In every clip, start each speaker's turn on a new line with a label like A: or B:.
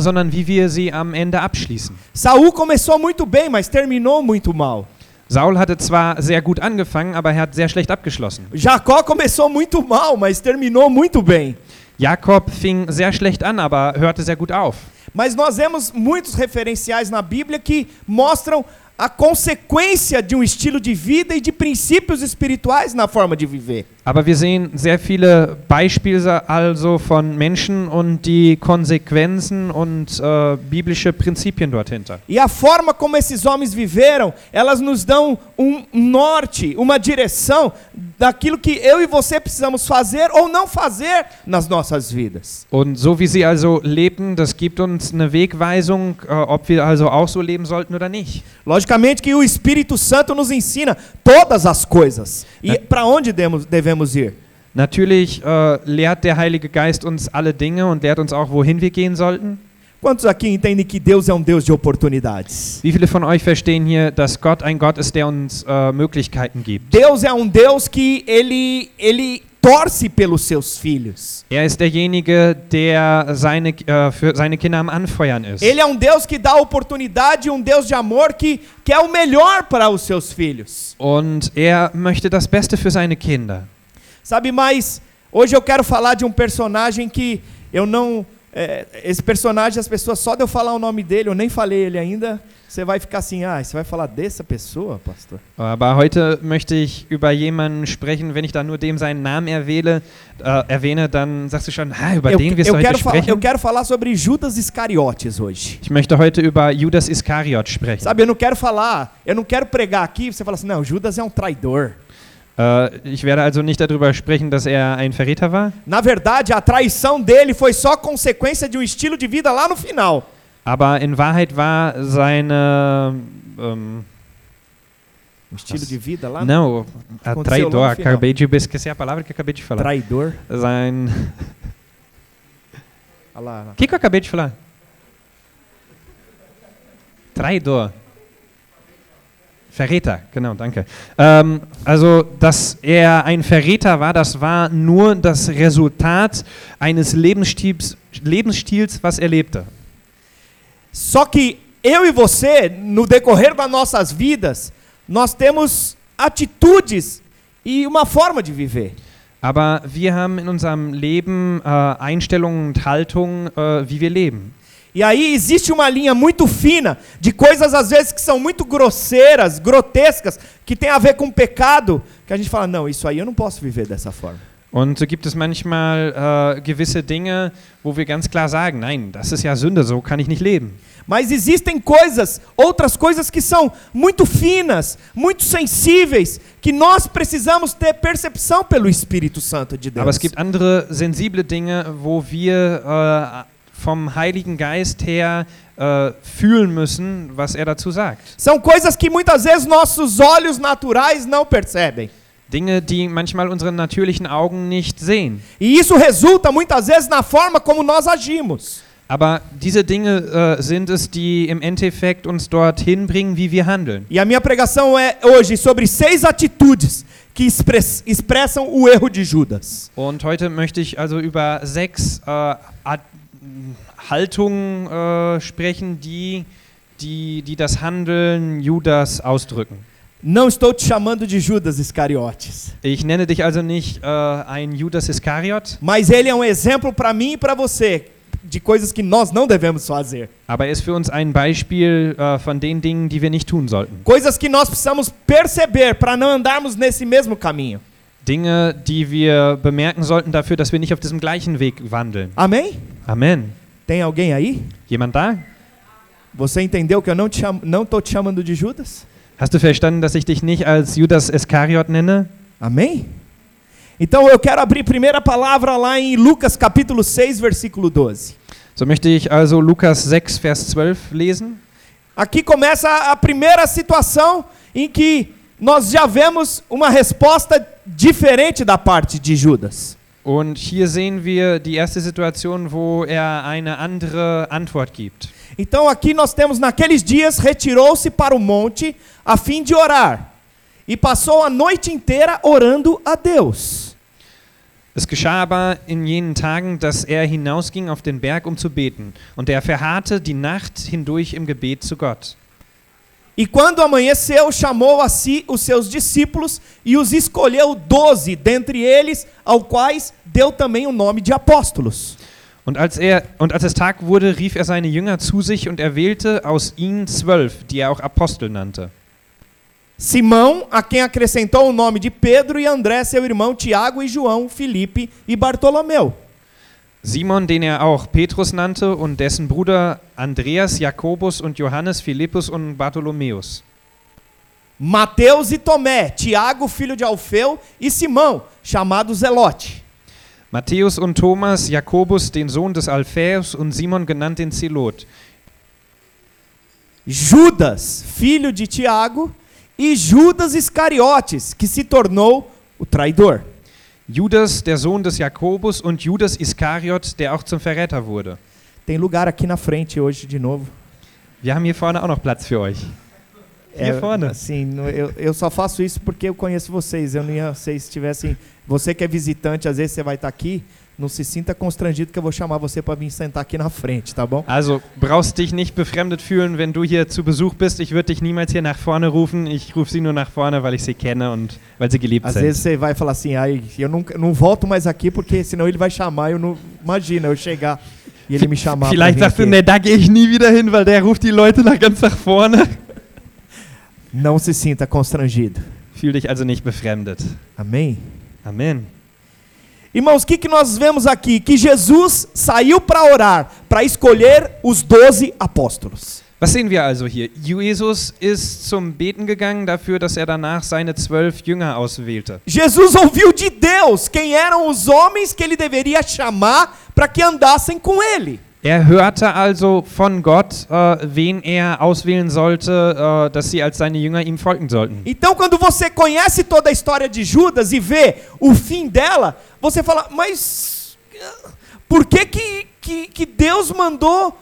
A: sondern wie wir sie am Ende abschließen.
B: Saul começou muito bem, mas terminou muito mal.
A: Saul hatte zwar sehr gut angefangen, aber er hat sehr schlecht abgeschlossen.
B: Jacó começou muito mal, mas terminou muito bem.
A: Jakob fing sehr schlecht an, aber hörte sehr gut auf.
B: Mas nós vemos muitos referenciais na Bíblia que mostram a consequência de um estilo de vida e de princípios espirituais na forma de viver.
A: Aber wir sehen sehr viele Beispiele also von Menschen und die Konsequenzen und äh, biblische Prinzipien dort hinter.
B: E a forma como esses homens viveram, elas nos dão um norte, uma direção daquilo que eu e você precisamos fazer ou não fazer nas nossas vidas.
A: Und so wie sie also lebten, das gibt uns eine Wegweisung, äh, ob wir also auch so leben sollten oder nicht.
B: Logicamente que o Espírito Santo nos ensina todas as coisas. E para onde devemos ir?
A: Natürlich äh, lehrt der Heilige Geist uns alle Dinge und lehrt uns auch, wohin wir gehen sollten.
B: Quantos aqui entendem que Deus é um Deus de oportunidades?
A: Wie viele von euch verstehen hier, dass Gott ein Gott ist, der uns äh, Möglichkeiten gibt?
B: Deus é um Deus que ele ele torce pelos seus filhos.
A: Er ist derjenige, der seine, äh, für seine Kinder am Anfeuern ist.
B: Ele é um Deus que dá oportunidade, um Deus de amor que quer o melhor para os seus filhos.
A: Und er möchte das Beste für seine Kinder.
B: Sabe, mas hoje eu quero falar de um personagem que eu não. É, esse personagem, as pessoas, só de eu falar o nome dele, eu nem falei ele ainda, você vai ficar assim, ah, você vai falar dessa pessoa, pastor?
A: Aber heute möchte ich über jemanden sprechen, wenn ich da nur dem seinen Namen erwähle, äh, erwähne, dann sagst du schon, ha, über
B: Eu,
A: den wirst du heute sprechen.
B: eu quero falar sobre Judas Iscariotes hoje.
A: Ich möchte heute über Judas Iskariot sprechen.
B: Sabe, eu não quero falar, eu não quero pregar aqui, você fala assim, não, Judas é um traidor.
A: Äh, ich werde also nicht darüber sprechen, dass er ein Verräter war,
B: Na verdade, a traição dele foi só consequência de um estilo de vida lá no final.
A: aber in Wahrheit war seine ähm,
B: Um estilo de vida lá
A: não, a traidor, acabei de esquecer a palavra que acabei de falar.
B: traidor.
A: Sein. O que, que eu acabei de falar? Traidor. Verräter, genau, danke. Ähm, also, dass er ein Verräter war, das war nur das Resultat eines Lebensstils, Lebensstils was er lebte.
B: Só que eu e você, no decorrer das nossas vidas, nós temos atitudes e uma forma de viver.
A: Aber wir haben in unserem Leben äh, Einstellungen und Haltungen, äh, wie wir leben.
B: E aí existe uma linha muito fina de coisas às vezes que são muito grosseiras, grotescas, que tem a ver com pecado, que a gente fala, não, isso aí eu não posso viver dessa forma.
A: Und so gibt es manchmal äh, gewisse Dinge, wo wir ganz klar sagen, nein, das ist ja Sünde, so kann ich nicht leben.
B: Mas existem coisas, outras coisas que são muito finas, muito sensíveis, que nós precisamos ter percepção pelo Espírito Santo de Deus.
A: Aber es gibt andere sensible Dinge, wo wir äh, vom Heiligen Geist her äh, fühlen müssen, was er dazu sagt.
B: São coisas que muitas vezes nossos olhos naturais não percebem.
A: Dinge, die manchmal unsere natürlichen Augen nicht sehen.
B: E isso resulta muitas vezes na forma como nós agimos.
A: Aber diese Dinge äh, sind es, die im Endeffekt uns dorthin bringen, wie wir handeln.
B: E a minha pregação é hoje sobre seis atitudes que express- expressam o erro de Judas.
A: Und heute möchte ich also über sechs äh, Haltungen äh, sprechen, die, die, die das Handeln Judas ausdrücken.
B: Não estou te chamando de Judas Iscariotes,
A: Ich nenne dich also nicht äh, ein Judas Iskariot,
B: mas ele é um exemplo para mim e para você de coisas que nós não devemos fazer.
A: aber er ist für uns ein Beispiel äh, von den Dingen, die wir nicht tun sollten.
B: Coisas que nós precisamos perceber para não andarmos nesse mesmo caminho.
A: Dinge, die wir bemerken sollten dafür, dass wir nicht auf diesem gleichen Weg wandeln.
B: Amém?
A: Amen.
B: Tem alguém aí?
A: Jemand da?
B: Você entendeu que eu não te chamo, não estou te chamando de Judas?
A: Hast du verstanden, dass ich dich nicht als Judas Iskariot nenne?
B: Amém? Então eu quero abrir primeira palavra lá em Lucas capítulo 6, versículo 12.
A: So möchte ich also Lukas 6, Vers 12 lesen.
B: Aqui começa a primeira situação em que nós já vemos uma resposta diferente da parte de Judas.
A: Und hier sehen wir die erste Situation, wo er eine andere Antwort gibt.
B: Então aqui nós temos naqueles dias retirou-se para o monte a fim de orar e passou a noite inteira orando a Deus.
A: Es geschah aber in jenen Tagen, dass er hinausging auf den Berg, um zu beten. Und er verharrte die Nacht hindurch im Gebet zu Gott.
B: E quando amanheceu, chamou a si os seus discípulos e os escolheu doze dentre eles, ao quais deu também o nome de apóstolos.
A: Und als, er, und als es Tag wurde, rief er seine Jünger zu sich und erwählte aus ihnen zwölf, die er auch Apostel nannte.
B: Simão, a quem acrescentou o nome de Pedro, e André, seu irmão, Tiago e João, Filipe e Bartolomeu.
A: Simon, den er auch Petrus nannte, und dessen Bruder Andreas, Jakobus und Johannes, Philippus und Bartholomäus.
B: Mateus e Tomé, Tiago, filho de Alfeu, e Simão, chamado Zelote.
A: Matthäus und Thomas, Jakobus, den Sohn des Alphaeus und Simon genannt den Zelot.
B: Judas, filho de Tiago, e Judas Iscariotes, que se tornou o traidor.
A: Judas, der Sohn des Jakobus und Judas Iskariot, der auch zum Verräter wurde.
B: Tem lugar aqui na frente hoje de novo.
A: Wir haben hier vorne auch noch Platz für euch. Hier
B: É,
A: vorne.
B: Assim, eu, eu só faço isso porque eu conheço vocês. Eu não ia, vocês tivessem. Você que é visitante, às vezes você vai estar aqui. Não se sinta constrangido que eu vou chamar você para vir sentar aqui na frente, tá bom?
A: Also brauchst dich nicht befremdet fühlen, wenn du hier zu Besuch bist. Ich würde dich niemals hier nach vorne rufen. Ich rufe sie nur nach vorne, weil ich sie kenne und weil sie geliebt
B: Às
A: sind.
B: vezes você vai falar assim, ai, eu não, não volto mais aqui porque senão ele vai chamar. Eu não imagina eu chegar e ele me chamar.
A: Vielleicht sagst du, ne, da gehe ich nie wieder hin, weil der ruft die Leute nach ganz nach vorne.
B: Não se sinta constrangido.
A: Fühl dich also nicht befremdet.
B: Amém?
A: Amen.
B: Irmãos, o que, que nós vemos aqui? Que Jesus saiu para orar, para escolher os doze apóstolos.
A: Was sehen wir also hier? Jesus ist zum Beten gegangen dafür, dass er danach seine zwölf Jünger auswählte.
B: Jesus ouviu de Deus quem eram os homens que ele deveria chamar para que andassem com ele.
A: Er hörte also von Gott, äh, wen er auswählen sollte, äh, dass sie als seine Jünger ihm folgen sollten.
B: Então, quando você conhece toda a história de Judas e vê o fim dela, você fala, mas por que, que, que, que Deus mandou,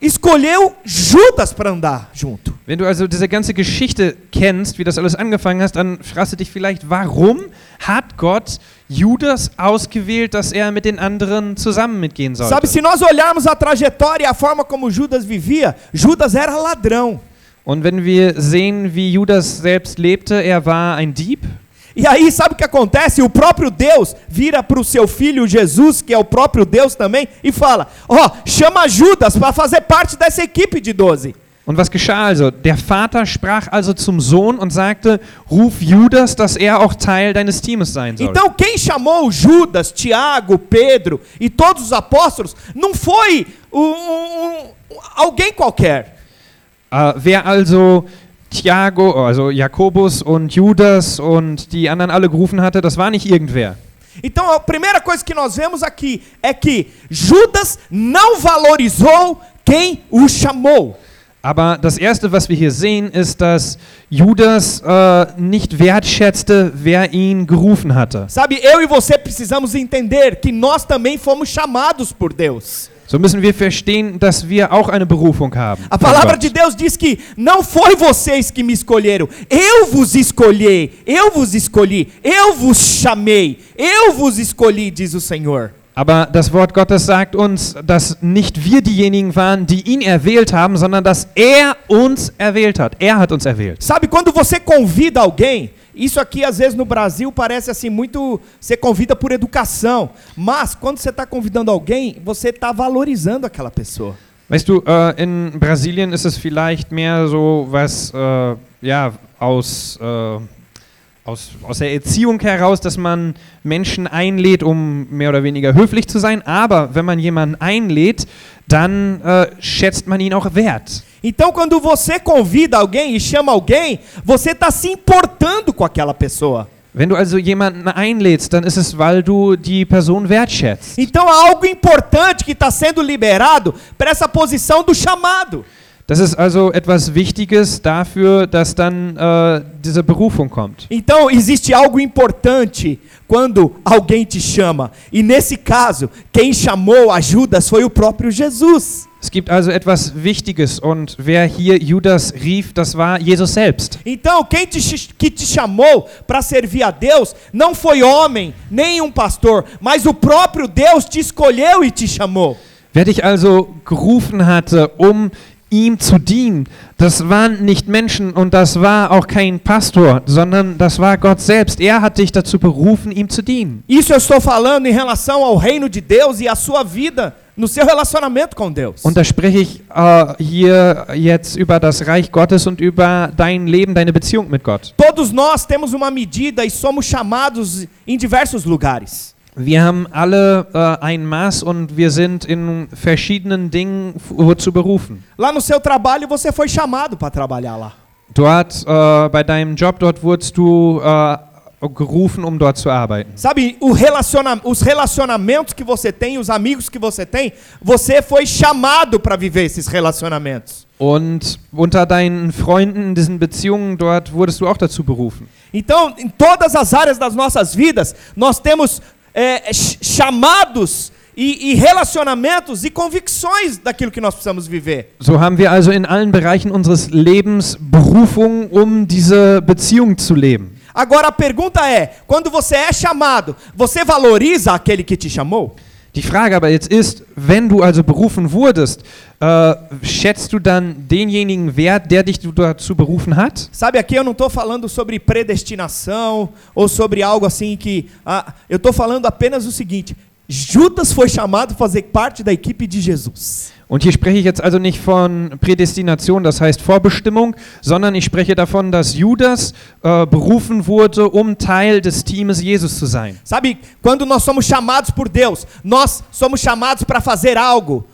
B: escolheu Judas para andar junto?
A: Wenn du also diese ganze Geschichte kennst, wie das alles angefangen hast, dann fragst du dich vielleicht, warum hat Gott Judas ausgewählt, dass er mit den anderen zusammen mitgehen sollte?
B: Sabe, se nós olharmos a trajetória e a forma como Judas vivia, Judas era ladrão.
A: Und wenn wir sehen, wie Judas selbst lebte, er war ein Dieb.
B: E aí, sabe o que acontece? O próprio Deus vira para o seu filho Jesus, que é o próprio Deus também, e fala: Ó, chama Judas para fazer parte dessa equipe de 12.
A: Und was geschah also? Der Vater sprach also zum Sohn und sagte, ruf Judas, dass er auch Teil deines Teams sein soll.
B: Então, quem chamou Judas, Tiago, Pedro e todos os apóstolos não foi um- um- alguém qualquer.
A: Äh, wer also Thiago, also Jakobus und Judas und die anderen alle gerufen hatte, das war nicht irgendwer.
B: Então, a primeira coisa que nós vemos aqui é que Judas não valorizou quem o chamou.
A: Aber das Erste, was wir hier sehen, ist, dass Judas äh, nicht wertschätzte, wer ihn gerufen hatte.
B: Sabe, eu e você precisamos entender que nós também fomos chamados por Deus.
A: So müssen wir verstehen, dass wir auch eine Berufung haben.
B: A palavra
A: Gott.
B: de Deus diz que não foi vocês que me escolheram, eu vos escolhi, eu vos escolhi, eu vos chamei, eu vos escolhi, diz o Senhor.
A: Aber das Wort Gottes sagt uns, dass nicht wir diejenigen waren, die ihn erwählt haben, sondern dass er uns erwählt hat. Er hat uns erwählt.
B: Sabe quando você convida alguém? Isso aqui às vezes no Brasil parece assim muito. Você convida por educação, mas quando você está convidando alguém, você está valorizando aquela pessoa.
A: Weißt du, äh, in Brasilien ist es vielleicht mehr so was, äh, ja, aus, äh, aus, aus der Erziehung heraus, dass man Menschen einlädt, um mehr oder weniger höflich zu sein. Aber wenn man jemanden einlädt, dann äh, schätzt man ihn auch wert.
B: Então, quando você convida alguém e chama alguém, você está se importando com aquela pessoa.
A: Wenn du also jemanden einlädst, dann ist es, weil du die Person wertschätzt.
B: Então há algo importante que está sendo liberado para essa posição do chamado.
A: Das ist also etwas Wichtiges dafür, dass dann äh, diese Berufung kommt.
B: Então existe algo importante quando alguém te chama. E nesse caso, quem chamou a Judas foi o próprio Jesus.
A: Es gibt also etwas Wichtiges und wer hier Judas rief, das war Jesus selbst.
B: Então, quem te, que te chamou para servir a Deus não foi homem, nem um pastor, mas o próprio Deus te escolheu e te chamou.
A: Wer dich also gerufen hatte, um ihm zu dienen, das waren nicht Menschen und das war auch kein Pastor, sondern das war Gott selbst. Er hat dich dazu berufen, ihm zu dienen.
B: Isso eu estou falando em relação ao reino de Deus e à sua vida no seu relacionamento com Deus.
A: Und da spreche ich äh, hier jetzt über das Reich Gottes und über dein Leben, deine Beziehung mit Gott.
B: Todos nós temos uma medida e somos chamados em diversos lugares.
A: Wir haben alle äh, ein Maß und wir sind in verschiedenen Dingen f- zu berufen.
B: Lá no seu trabalho você foi chamado para trabalhar lá.
A: Dort äh, bei deinem Job, dort wurdest du äh, gerufen, um dort zu arbeiten.
B: Sabe, o relaciona os relacionamentos que você tem, os amigos que você tem, você foi chamado para viver esses relacionamentos.
A: Und unter deinen Freunden, in diesen Beziehungen, dort wurdest du auch dazu berufen.
B: Então, em todas as áreas das nossas vidas, nós temos é, ch- chamados e, e relacionamentos e convicções daquilo que nós precisamos viver.
A: So haben wir also in allen Bereichen unseres Lebens Berufung, um diese Beziehung zu leben.
B: Agora a pergunta é: quando você é chamado, você valoriza aquele que te chamou?
A: Die Frage aber jetzt ist, wenn du also berufen wurdest, äh, schätzt du dann denjenigen Wert, der dich dazu berufen hat?
B: Sabe, aqui eu não estou falando sobre predestinação ou sobre algo assim que. ah, eu estou falando apenas o seguinte: Judas foi chamado para fazer parte da equipe de Jesus.
A: Und hier spreche ich jetzt also nicht von Prädestination, das heißt Vorbestimmung, sondern ich spreche davon, dass Judas äh, berufen wurde, um Teil des Teames Jesus zu sein.
B: Sabe, quando nós somos chamados por Deus, nós somos chamados para fazer algo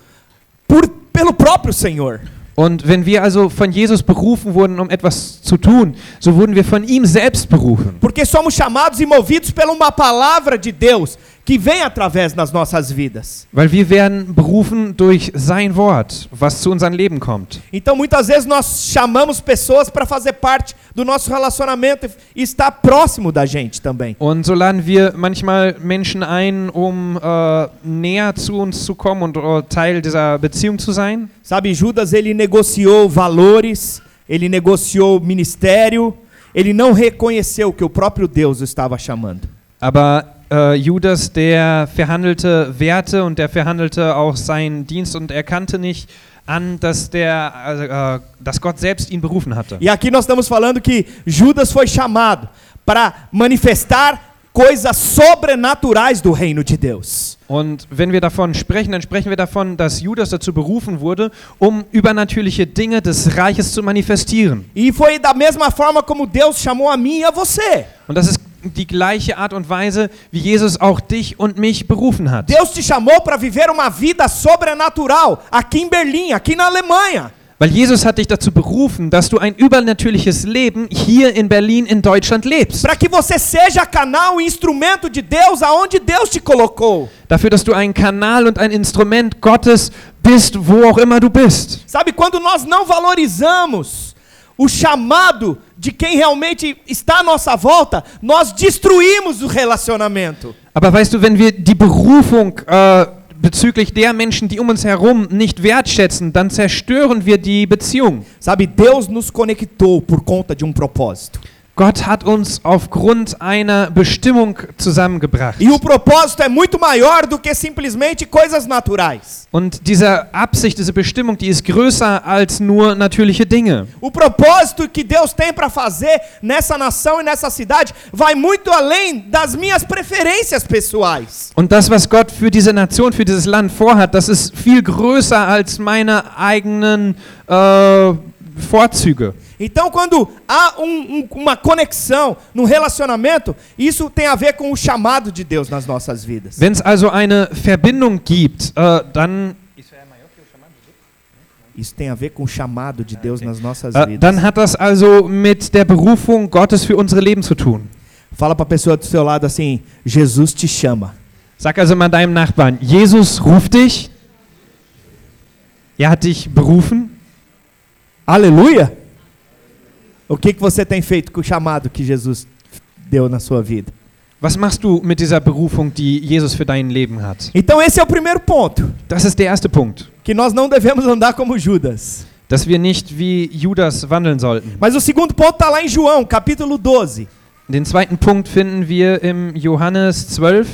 B: por, pelo próprio Senhor.
A: Und wenn wir also von Jesus berufen wurden, um etwas zu tun, so wurden wir von ihm selbst berufen.
B: Porque somos chamados e movidos por uma palavra de Deus que vem através das nossas vidas.
A: Weil wir werden berufen durch sein Wort, was zu unserem Leben kommt.
B: Então muitas vezes nós chamamos pessoas para fazer parte do nosso relacionamento e estar próximo da gente também.
A: Und so laden wir manchmal Menschen ein, um äh, näher zu uns zu kommen und äh, Teil dieser Beziehung zu sein.
B: Sabe, Judas ele negociou valores, ele negociou ministério, ele não reconheceu que o próprio Deus o estava chamando.
A: Aber äh, Judas, der verhandelte Werte und der verhandelte auch seinen Dienst und erkannte nicht an, dass, der, also, äh, dass Gott selbst ihn berufen hatte.
B: E aqui nós estamos falando que Judas foi chamado para manifestar coisas sobrenaturais do reino de Deus.
A: Und wenn wir davon sprechen, dann sprechen wir davon, dass Judas dazu berufen wurde, um übernatürliche Dinge des Reiches zu manifestieren.
B: E foi da mesma forma como Deus chamou a mim e a você.
A: Und das ist die gleiche Art und Weise, wie Jesus auch dich und mich berufen hat.
B: Deus te chamou para viver uma vida sobrenatural aqui em Berlim, aqui na Alemanha.
A: Weil Jesus hat dich dazu berufen, dass du ein übernatürliches Leben hier in Berlin, in Deutschland lebst.
B: Para que você seja canal e instrumento de Deus aonde Deus te colocou.
A: Dafür, dass du ein Kanal und ein Instrument Gottes bist, wo auch immer du bist.
B: Sabe, quando nós não valorizamos o chamado de quem realmente está à nossa volta, nós destruímos o relacionamento.
A: Aber weißt du, wenn wir die Berufung äh, bezüglich der Menschen, die um uns herum nicht wertschätzen, dann zerstören wir die Beziehung.
B: Sabe, Deus nos conectou por conta de um propósito.
A: Gott hat uns aufgrund einer Bestimmung zusammengebracht.
B: E o propósito é muito maior do que simplesmente coisas naturais.
A: Und diese Absicht, diese Bestimmung, die ist größer als nur natürliche Dinge.
B: O propósito que Deus tem para fazer nessa nação e nessa cidade vai muito além das minhas preferências pessoais.
A: Und das, was Gott für diese Nation, für dieses Land vorhat, das ist viel größer als meine eigenen äh, Vorzüge.
B: Então, quando há um- um- uma conexão no relacionamento, isso tem a ver com o chamado de Deus nas nossas vidas.
A: Wenn es also eine Verbindung gibt, äh, dann,
B: Isso tem a ver com o chamado de Deus nas nossas
A: äh,
B: vidas.
A: dann hat das also mit der Berufung Gottes für unsere Leben zu tun.
B: Fala para a pessoa do seu lado assim: Jesus te chama.
A: Sag also mal deinem Nachbarn, Jesus ruft dich. Er hat dich berufen.
B: Aleluia! O que, que você tem feito com o chamado que Jesus deu na sua vida?
A: Was machst du mit dieser Berufung, die Jesus für dein Leben hat?
B: Então esse é o primeiro ponto,
A: Das ist der erste Punkt.
B: que nós não devemos andar como Judas.
A: Dass wir nicht wie Judas wandeln sollten.
B: Mas o segundo ponto está lá em João, capítulo 12,
A: Den zweiten Punkt finden wir im Johannes 12,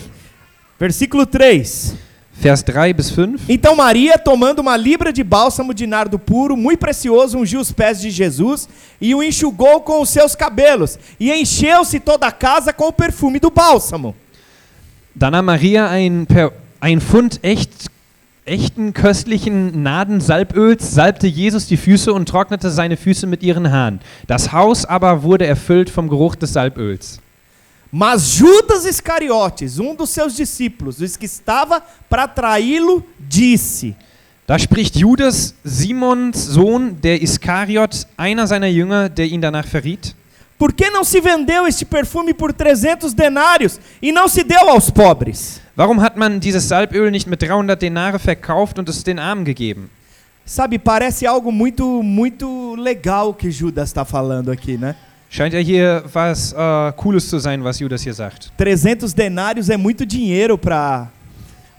B: versículo 3.
A: Vers 3 bis 5.
B: Então Maria, tomando uma libra de bálsamo de nardo puro, muito precioso, ungiu os pés de Jesus e o enxugou com os seus cabelos, e encheu-se toda a casa com o perfume do bálsamo.
A: Da nahm Maria ein, ein Pfund echt, echten köstlichen Nadensalböls, salbte Jesus die Füße und trocknete seine Füße mit ihren Haaren. Das Haus aber wurde erfüllt vom Geruch des Salböls.
B: Mas Judas Iscariotes, um dos seus discípulos, os que estava para traí-lo, disse:
A: Da spricht Judas, Simons Sohn, der Iskariot, einer seiner Jünger, der ihn danach verriet.
B: Por que não se vendeu este perfume por 300 denários e não se deu aos pobres?
A: Warum hat man dieses Salböl nicht mit 300 Denare verkauft und es den Armen gegeben?
B: Sabe, parece algo muito, muito legal que Judas está falando aqui, né?
A: Scheint ja hier was äh, Cooles zu sein, was Judas hier sagt.
B: 300 denários é muito dinheiro para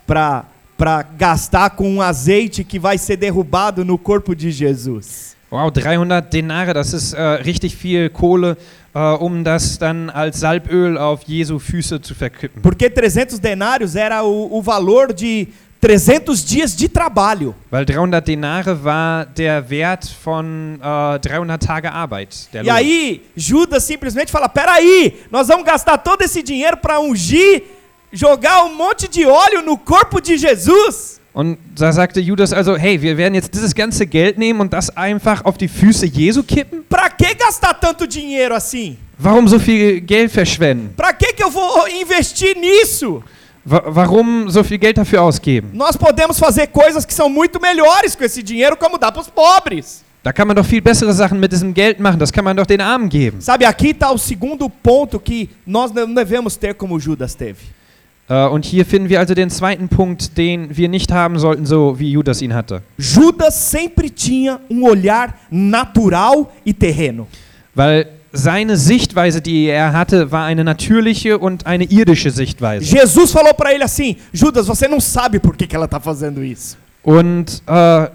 B: para para gastar com um azeite que vai ser derrubado no corpo de Jesus.
A: Wow, 300 Denare, das ist äh, richtig viel Kohle, äh, um das dann als Salböl auf Jesu Füße zu verkippen.
B: Porque 300 denários era o, o valor de 300 dias de trabalho.
A: Weil 300 Denare war der Wert von äh, 300 Tage Arbeit.
B: E aí Judas simplesmente fala: "Peraí, nós vamos gastar todo esse dinheiro para ungir, jogar um monte de óleo no corpo de Jesus?"
A: Und da sagte Judas also, hey, wir werden jetzt dieses ganze Geld nehmen und das einfach auf die Füße Jesu kippen?
B: Pra que gastar tanto dinheiro assim?
A: Warum so viel Geld verschwenden?
B: Pra que que eu vou investir nisso?
A: Wa warum so viel Geld dafür ausgeben?
B: Nós podemos fazer coisas que são muito melhores com esse dinheiro, como dar para os pobres.
A: Da kann man doch viel bessere Sachen mit diesem Geld machen. Das kann man doch den Armen geben.
B: Sabe, aqui está o segundo ponto que nós não devemos ter como Judas teve.
A: Äh, und hier finden wir also den zweiten Punkt, den wir nicht haben sollten, so wie Judas ihn hatte.
B: Judas sempre tinha um olhar natural e terreno.
A: Weil seine Sichtweise, die er hatte, war eine natürliche und eine irdische Sichtweise.
B: Jesus falou para ele assim: Judas, você não sabe por que, que ela está fazendo isso.
A: Und äh,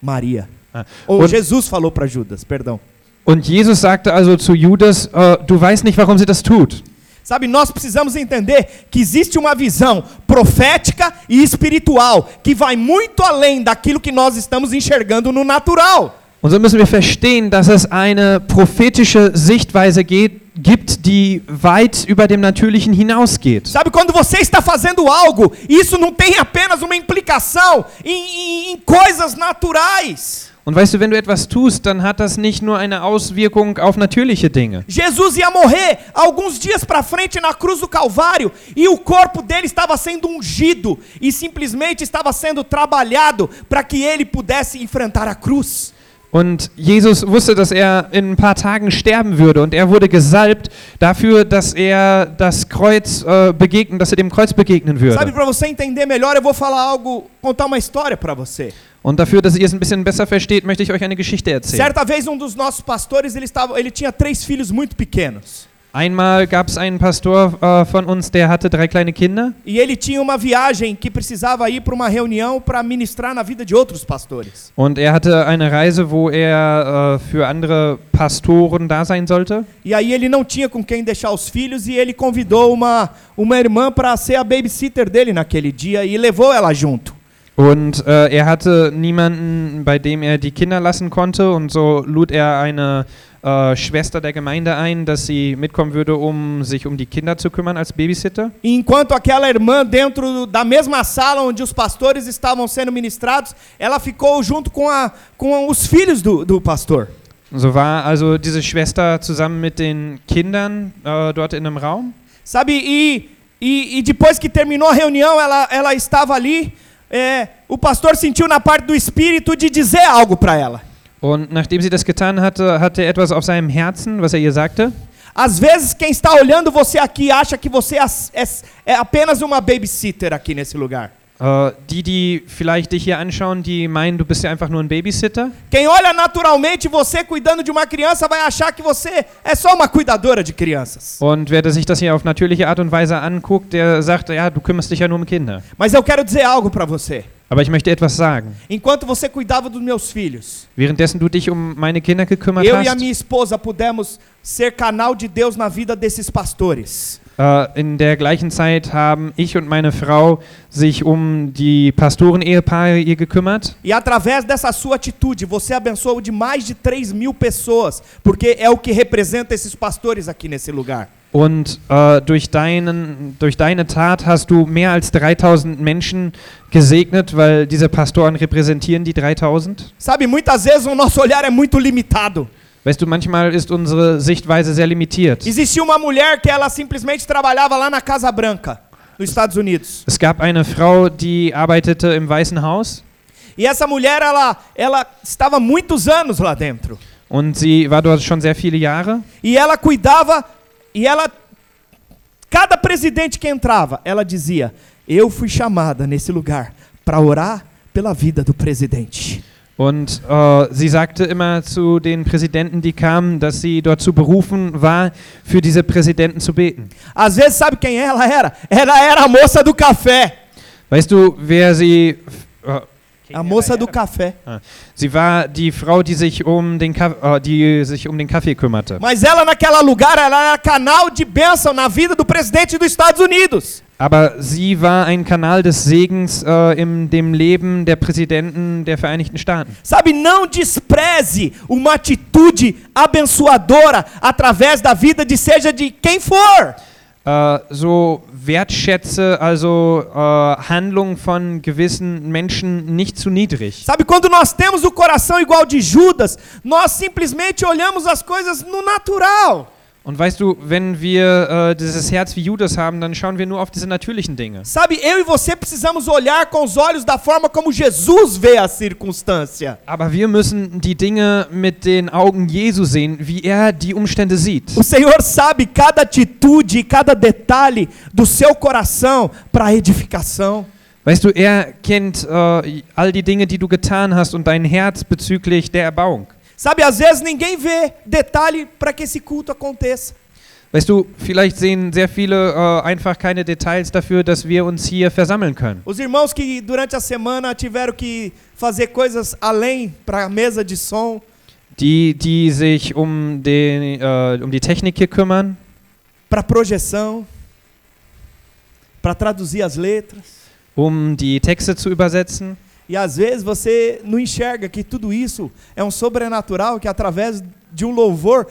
B: Maria.
A: Ah,
B: Ou
A: und-
B: Jesus falou para Judas, perdão.
A: Und Jesus sagte also zu Judas, äh, du weißt nicht, warum sie das tut.
B: Sabe, nós precisamos entender que existe uma visão profética e espiritual que vai muito além daquilo que nós estamos enxergando no natural.
A: Und so müssen wir verstehen, dass es eine prophetische Sichtweise geht, gibt, die weit über dem Natürlichen hinausgeht.
B: Sabe, quando você está fazendo algo, isso não tem apenas uma implicação em, em- em coisas naturais.
A: Und weißt du, wenn du etwas tust, dann hat das nicht nur eine Auswirkung auf natürliche Dinge.
B: Jesus ia morrer alguns dias para frente na cruz do Calvário e o corpo dele estava sendo ungido e simplesmente estava sendo trabalhado para que ele pudesse enfrentar a cruz.
A: Und Jesus wusste, dass er in ein paar Tagen sterben würde. Und er wurde gesalbt dafür, dass er das Kreuz äh, begegnen, dass er dem Kreuz begegnen
B: Sabe,
A: würde.
B: para você entender melhor, eu vou falar algo, contar uma história para você.
A: Und dafür, dass ihr es ein bisschen besser versteht, möchte ich euch eine Geschichte erzählen.
B: Certa vez um dos nossos pastores, ele estava, ele tinha três filhos muito pequenos.
A: Einmal gab es einen Pastor äh, von uns, der hatte drei kleine Kinder.
B: E ele tinha uma viagem que precisava ir para uma reunião para ministrar na vida de outros pastores.
A: Und er hatte eine Reise, wo er äh, für andere Pastoren da sein sollte.
B: E aí ele não tinha com quem deixar os filhos e ele convidou uma, uma irmã para ser a babysitter dele naquele dia e levou ela junto.
A: Und äh, er hatte niemanden, bei dem er die Kinder lassen konnte. Und so lud er eine äh, Schwester der Gemeinde ein, dass sie mitkommen würde, um sich um die Kinder zu kümmern als Babysitter.
B: Enquanto aquela irmã dentro da mesma sala onde os pastores estavam sendo ministrados, ela ficou junto com, a, com os filhos do, do pastor.
A: So war also diese Schwester zusammen mit den Kindern äh, dort in einem Raum.
B: Sabe, e, e, e depois que terminou a reunião, ela, ela estava ali. é, o pastor sentiu na parte do espírito de dizer algo para ela.
A: Und nachdem sie das getan hatte, hatte er etwas auf seinem Herzen, was er ihr sagte.
B: Às vezes, quem está olhando você aqui acha que você é, é- é apenas uma babysitter aqui nesse lugar.
A: Äh, die, die vielleicht dich hier anschauen, die meinen, du bist ja einfach nur ein Babysitter.
B: Quem olha naturalmente você cuidando de uma criança vai achar que você é só uma cuidadora de crianças.
A: Und wer sich das hier auf natürliche Art und Weise anguckt, der sagt, ja, du kümmerst dich ja nur um Kinder.
B: Mas eu quero dizer algo para você.
A: Aber ich möchte etwas sagen.
B: Enquanto você cuidava dos meus filhos,
A: Währenddessen du dich um meine Kinder gekümmert
B: eu e a
A: hast,
B: minha esposa pudemos ser canal de Deus na vida desses pastores.
A: äh, in der gleichen Zeit haben ich und meine Frau sich um die Pastoren-Ehepaare hier gekümmert.
B: E através dessa sua atitude, você abençoou de mais de 3 mil pessoas, porque é o que representa esses pastores aqui nesse lugar.
A: Und äh, durch, deinen, durch deine Tat hast du mehr als 3000 Menschen gesegnet, weil diese Pastoren repräsentieren die 3000.
B: Sabe, muitas vezes o nosso olhar é muito limitado.
A: Weißt du, manchmal ist unsere Sichtweise sehr limitiert.
B: Existia uma mulher que ela simplesmente trabalhava lá na Casa Branca, nos Estados Unidos.
A: Es gab eine Frau, die arbeitete im Weißen Haus
B: E essa mulher, ela, ela estava muitos anos lá dentro.
A: und sie war dort schon sehr viele Jahre.
B: E ela cuidava, e ela. Cada presidente que entrava, ela dizia: Eu fui chamada nesse lugar para orar pela vida do presidente.
A: Und äh, sie sagte immer zu den Präsidenten, die kamen, dass sie dort zu berufen war, für diese Präsidenten zu beten.
B: Às vezes, sabe quem ela era? Ela era a moça do café.
A: Weißt du, wer sie. Äh,
B: A moça do café.
A: Ah, Sie war die Frau, die sich um den, Kaff äh, die sich um den Kaffee kümmerte.
B: Mas ela, naquela lugar, ela era canal de bênção na vida do presidente dos Estados Unidos.
A: Aber sie war ein Kanal des Segens äh, in dem Leben der Präsidenten der Vereinigten Staaten.
B: Sabe, não despreze uma atitude abençoadora através da vida de seja de quem for.
A: Äh, so wertschätze also äh, Handlungen von gewissen Menschen nicht zu niedrig.
B: Sabe, quando nós temos o coração igual de Judas, nós simplesmente olhamos as coisas no natural.
A: Und weißt du, wenn wir äh, dieses Herz wie Judas haben, dann schauen wir nur auf diese natürlichen Dinge.
B: Sabe, eu e você precisamos olhar com os olhos da forma como Jesus vê a circunstância.
A: Aber wir müssen die Dinge mit den Augen Jesu sehen, wie er die Umstände sieht.
B: O Senhor sabe cada atitude e cada detalhe do seu coração para edificação.
A: Weißt du, er kennt äh, all die Dinge, die du getan hast und dein Herz bezüglich der Erbauung.
B: Sabe, às vezes ninguém vê detalhe para que esse culto aconteça.
A: Weißt du, vielleicht sehen sehr viele äh, einfach keine Details dafür, dass wir uns hier versammeln können.
B: Os irmãos que durante a semana tiveram que fazer coisas além para a mesa de som,
A: Die, die sich um, den, äh, um die Technik hier kümmern,
B: para projeção, para traduzir as letras.
A: um die Texte zu übersetzen.
B: E às vezes você não enxerga que tudo isso é um sobrenatural que através de um louvor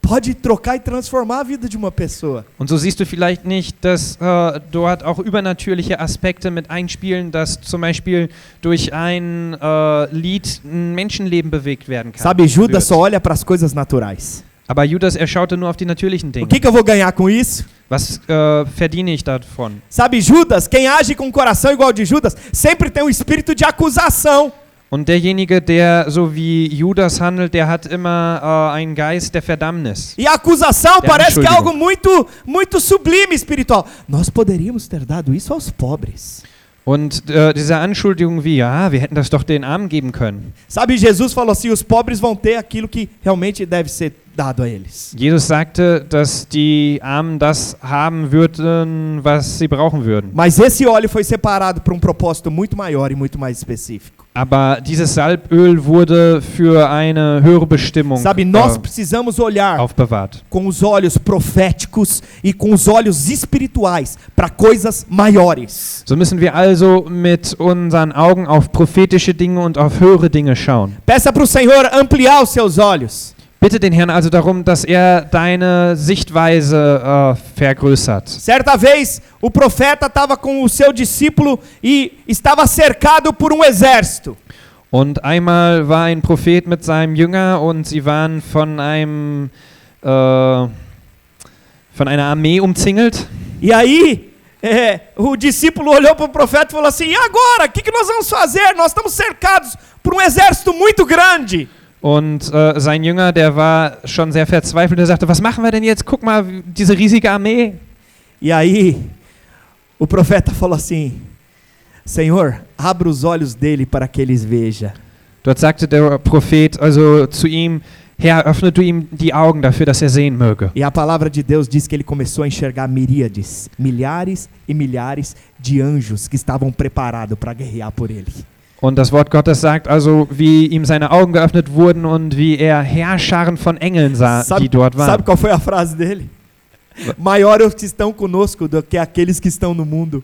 B: pode trocar e transformar a vida de uma pessoa.
A: Und so siehst du vielleicht nicht, dass äh, dort auch übernatürliche Aspekte mit einspielen, dass zum Beispiel durch ein äh, Lied ein Menschenleben bewegt werden kann.
B: Sabe, Judas só olha para as coisas naturais.
A: Aber Judas, er schaute nur auf die natürlichen
B: O
A: Dinge.
B: que, que eu vou ganhar com isso?
A: Was äh, verdiene ich davon?
B: Sabe, Judas, quem age com o coração igual de Judas, sempre tem um espírito de acusação.
A: Und derjenige, der so wie Judas handelt, der hat immer äh, einen Geist der Verdammnis.
B: E a acusação
A: Der
B: parece que é algo muito, muito sublime espiritual. Nós poderíamos ter dado isso aos pobres.
A: Und äh, diese Anschuldigung wie, ja, wir hätten das doch den Armen geben können.
B: Sabe, Jesus falou assim: os pobres vão ter aquilo que realmente deve ser dado a eles.
A: Jesus sagte, dass die Armen das haben würden, was sie brauchen würden.
B: Mas esse óleo foi separado para um propósito muito maior e muito mais específico.
A: Aber dieses Salböl wurde für eine höhere Bestimmung
B: Sabe, nós
A: äh,
B: precisamos olhar
A: aufbewahrt.
B: com os olhos proféticos e com os olhos espirituais para coisas maiores.
A: So müssen wir also mit unseren Augen auf prophetische Dinge und auf höhere Dinge schauen.
B: Peça para o Senhor ampliar os seus olhos.
A: Bitte den Herrn also darum, dass er deine Sichtweise äh, vergrößert.
B: Certa vez, o profeta estava com o seu discípulo e estava cercado por um exército.
A: Und einmal war ein Prophet mit seinem Jünger und sie waren von einem äh, von einer Armee umzingelt.
B: E aí, é, o discípulo olhou para o profeta e falou assim: E agora? O que, que nós vamos fazer? Nós estamos cercados por um exército muito grande.
A: Und äh, sein Jünger, der war schon sehr verzweifelt. Er sagte, was machen wir denn jetzt? Guck mal, diese riesige Armee.
B: E aí, o profeta falou assim: Senhor, abra os olhos dele para que eles veja.
A: Dort sagte der Prophet also zu ihm, Herr, öffne du ihm die Augen dafür, dass er sehen möge.
B: E a palavra de Deus diz que ele começou a enxergar miríades, milhares e milhares de anjos que estavam preparados para guerrear por ele.
A: Und das Wort Gottes sagt also, wie ihm seine Augen geöffnet wurden und wie er Heerscharen von Engeln sah,
B: Sabe,
A: die dort
B: sabe
A: waren.
B: qual foi a frase dele? Maior os que estão conosco do que aqueles que estão no mundo.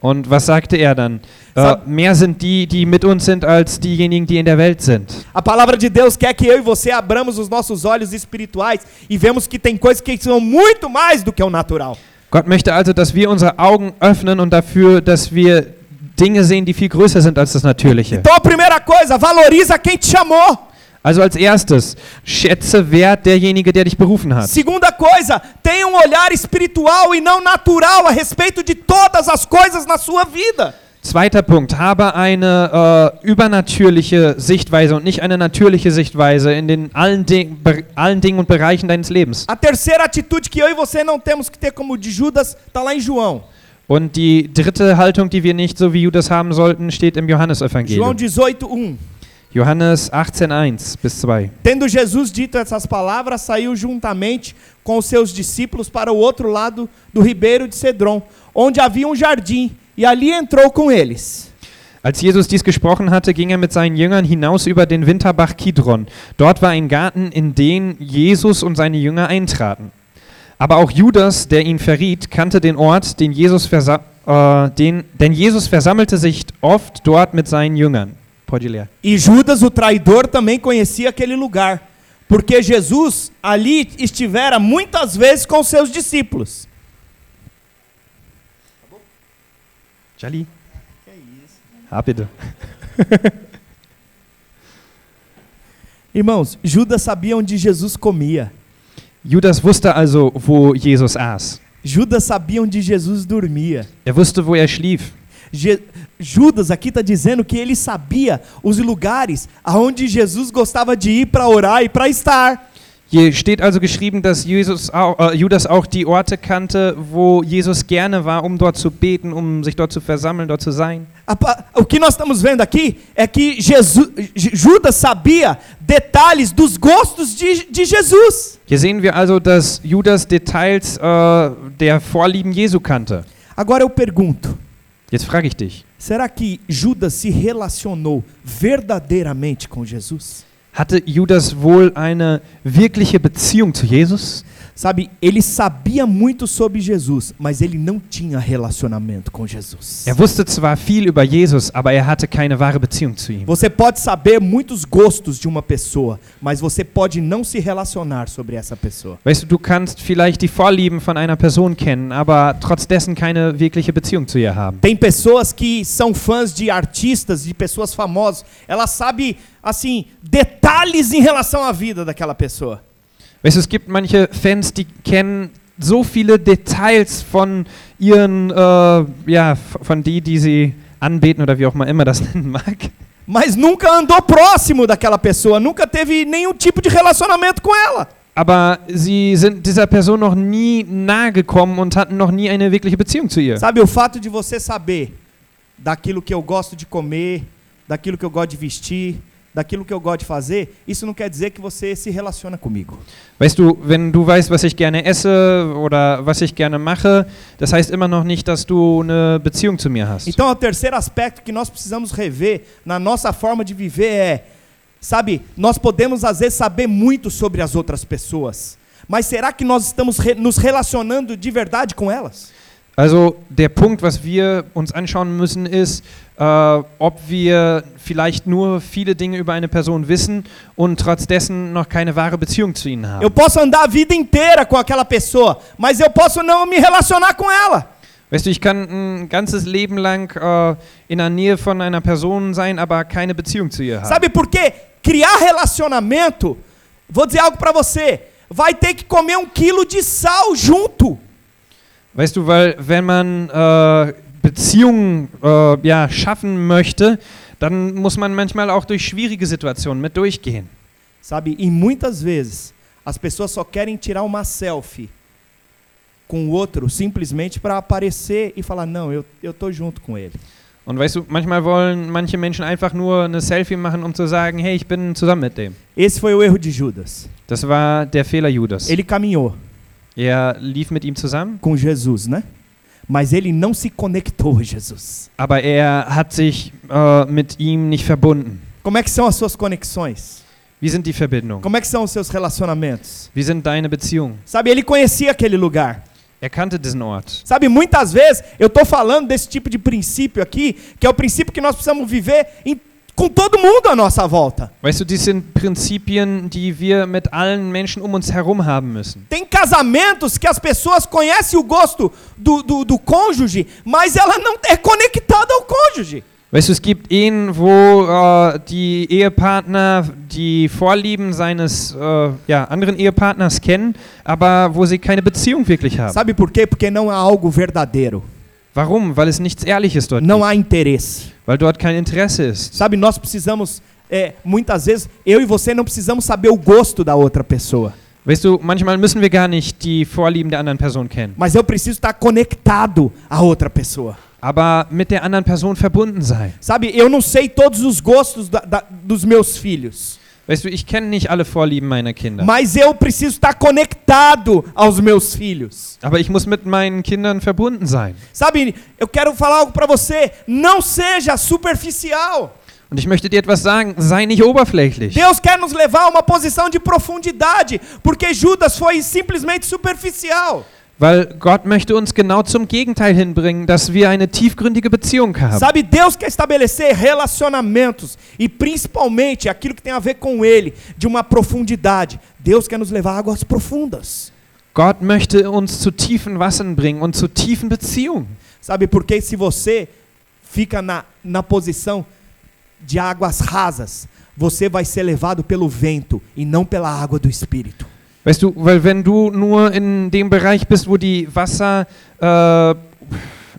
A: Und was sagte er dann? Äh, mehr sind die, die mit uns sind, als diejenigen, die in der Welt sind.
B: A palavra de Deus quer que eu e você abramos os nossos olhos espirituais e vemos que tem coisas que são muito mais do que o natural.
A: Gott möchte also, dass wir unsere Augen öffnen und dafür, dass wir Dinge sehen, die viel größer sind als das Natürliche.
B: Então a primeira coisa, valoriza quem te chamou.
A: Also als erstes, schätze wert derjenige, der dich berufen hat.
B: Segunda coisa, tenha um olhar espiritual e não natural a respeito de todas as coisas na sua vida.
A: Zweiter Punkt, habe eine äh, übernatürliche Sichtweise und nicht eine natürliche Sichtweise in den allen, Ding, allen Dingen und Bereichen deines Lebens.
B: A terceira atitude que eu e você não temos que ter como de Judas está lá em João.
A: Und die dritte Haltung, die wir nicht so wie Judas haben sollten, steht im
B: João
A: Johannesevangelium.
B: 18:1.
A: Johannes 18, 1 bis 2.
B: Tendo Jesus dito essas palavras, saiu juntamente com os seus discípulos para o outro lado do ribeiro de Cedron, onde havia um jardim, e ali entrou com eles.
A: Als Jesus dies gesprochen hatte, ging er mit seinen Jüngern hinaus über den Winterbach Kidron. Dort war ein Garten, in den Jesus und seine Jünger eintraten. Aber auch Judas, der ihn verriet, kannte den Ort, den Jesus versa äh, den, denn Jesus versammelte sich oft dort mit seinen Jüngern. Pode ler.
B: E Judas, o traidor, também conhecia aquele lugar, porque Jesus ali estivera muitas vezes com seus discípulos.
A: Jali. Rápido.
B: Irmãos, Judas sabia onde Jesus comia.
A: Judas wusste also, wo Jesus aß.
B: Judas sabia onde Jesus dormia.
A: Er wusste, wo er schlief.
B: Je- Judas aqui está dizendo que ele sabia os lugares aonde Jesus gostava de ir para orar e para estar.
A: Hier steht also geschrieben, dass Jesus auch, äh, Judas auch die Orte kannte, wo Jesus gerne war, um dort zu beten, um sich dort zu versammeln, dort zu sein.
B: O que nós estamos vendo aqui é que Jesus, Judas sabia detalhes dos gostos de, de Jesus.
A: Hier sehen wir also, dass Judas Details äh, der Vorlieben Jesu kannte.
B: Agora eu pergunto:
A: Jetzt frage ich dich,
B: será que Judas se relacionou verdadeiramente com Jesus?
A: Hatte Judas wohl eine wirkliche Beziehung zu Jesus?
B: Sabe, ele sabia muito sobre Jesus, mas ele não tinha relacionamento com Jesus.
A: Er wusste zwar viel über Jesus, aber er hatte keine wahre Beziehung zu ihm.
B: Você pode saber muitos gostos de uma pessoa, mas você pode não se relacionar sobre essa pessoa.
A: Weißt du, du kannst vielleicht die Vorlieben von einer Person kennen, aber trotz dessen keine wirkliche Beziehung zu ihr haben.
B: Tem pessoas que são fãs de artistas, de pessoas famosas. Ela sabe, assim, detalhes em relação à vida daquela pessoa.
A: Weißt du, es gibt manche Fans, die kennen so viele Details von ihren, äh, ja, von die, die sie anbeten oder wie auch mal immer das nennen mag.
B: Mas nunca andou próximo daquela pessoa, nunca teve nenhum tipo de relacionamento com ela.
A: Aber sie sind dieser Person noch nie nahe gekommen und hatten noch nie eine wirkliche Beziehung zu ihr.
B: Sabe, o fato de você saber daquilo que eu gosto de comer, daquilo que eu gosto de vestir, daquilo que eu gosto de fazer, isso não quer dizer que você se relaciona comigo.
A: Weißt du, wenn du weißt, was ich gerne esse oder was ich gerne mache, das heißt immer noch nicht, dass du eine Beziehung zu mir hast.
B: Então, o terceiro aspecto que nós precisamos rever na nossa forma de viver é, sabe, nós podemos às vezes saber muito sobre as outras pessoas, mas será que nós estamos re- nos relacionando de verdade com elas?
A: Also der Punkt, was wir uns anschauen müssen, ist, äh, ob wir vielleicht nur viele Dinge über eine Person wissen und trotz dessen noch keine wahre Beziehung zu ihnen haben.
B: Eu posso andar a vida inteira com aquela pessoa, mas eu posso não me relacionar com ela.
A: Weißt du, ich kann ein ganzes Leben lang äh, in der Nähe von einer Person sein, aber keine Beziehung zu ihr haben.
B: Sabe por quê? Criar relacionamento, vou dizer algo para você, vai ter que comer um quilo de sal junto.
A: Weißt du, weil wenn man äh, Beziehungen äh, ja, schaffen möchte, dann muss man manchmal auch durch schwierige Situationen mit durchgehen.
B: Sabe, e muitas vezes as pessoas só querem tirar uma selfie com o outro simplesmente para aparecer e falar: não, eu, eu tô junto com ele.
A: Und weißt du, manchmal wollen manche Menschen einfach nur eine Selfie machen, um zu sagen, hey, ich bin zusammen mit dem.
B: Esse foi o erro de Judas.
A: Das war der Fehler Judas.
B: Ele caminhou
A: Er lief mit ihm zusammen,
B: com Jesus, né? Mas ele não se conectou a Jesus.
A: aber er hat sich äh, mit ihm nicht verbunden.
B: Como é que são as suas conexões?
A: Wie sind die Verbindungen?
B: Como é que são os seus relacionamentos?
A: Wie sind deine Beziehungen?
B: Sabe, ele conhecia aquele lugar.
A: Er kannte diesen Ort.
B: Sabe, muitas vezes eu estou falando desse tipo de princípio aqui, que é o princípio que nós precisamos viver em- com todo mundo à nossa volta.
A: Weißt du, dies sind Prinzipien, die wir mit allen Menschen um uns herum haben müssen.
B: Tem casamentos que as pessoas conhecem o gosto do, do, do cônjuge, mas ela não é conectada ao cônjuge.
A: Weißt du, es gibt Ehen, wo äh, die Ehepartner die Vorlieben seines äh, ja, anderen Ehepartners kennen, aber wo sie keine Beziehung wirklich haben.
B: Sabe por quê? Porque não há algo verdadeiro.
A: Warum? Weil es nichts Ehrliches dort
B: Não
A: gibt.
B: há interesse.
A: Weil dort kein Interesse ist.
B: Sabe, nós precisamos, é, muitas vezes, eu e você não precisamos saber o gosto da outra pessoa.
A: Weißt du, manchmal müssen wir gar nicht die Vorlieben der anderen Person kennen,
B: Mas eu preciso estar conectado à outra pessoa.
A: aber mit der anderen Person verbunden sein.
B: Sabe, eu não sei todos os gostos da- da- dos meus filhos.
A: Weißt du, ich kenne nicht alle Vorlieben meiner Kinder,
B: Mas eu preciso estar conectado aos meus filhos.
A: aber ich muss mit meinen Kindern verbunden sein.
B: Sabe, eu quero falar algo para você. Não seja superficial.
A: Und ich möchte dir etwas sagen, sei nicht oberflächlich.
B: Deus quer nos levar a uma posição de profundidade, porque Judas foi simplesmente superficial.
A: Weil Gott möchte uns genau zum Gegenteil hinbringen, dass wir eine tiefgründige Beziehung haben.
B: Sabe, Deus quer estabelecer relacionamentos e principalmente aquilo que tem a ver com Ele, de uma profundidade. Deus quer nos levar a águas profundas.
A: Gott möchte uns zu tiefen Wassern bringen und zu tiefen Beziehungen.
B: Sabe, porque se você fica na, na posição de águas rasas, você vai ser levado pelo vento e não pela água do Espírito.
A: Weißt du, weil wenn du nur in dem Bereich bist, wo die Wasser äh,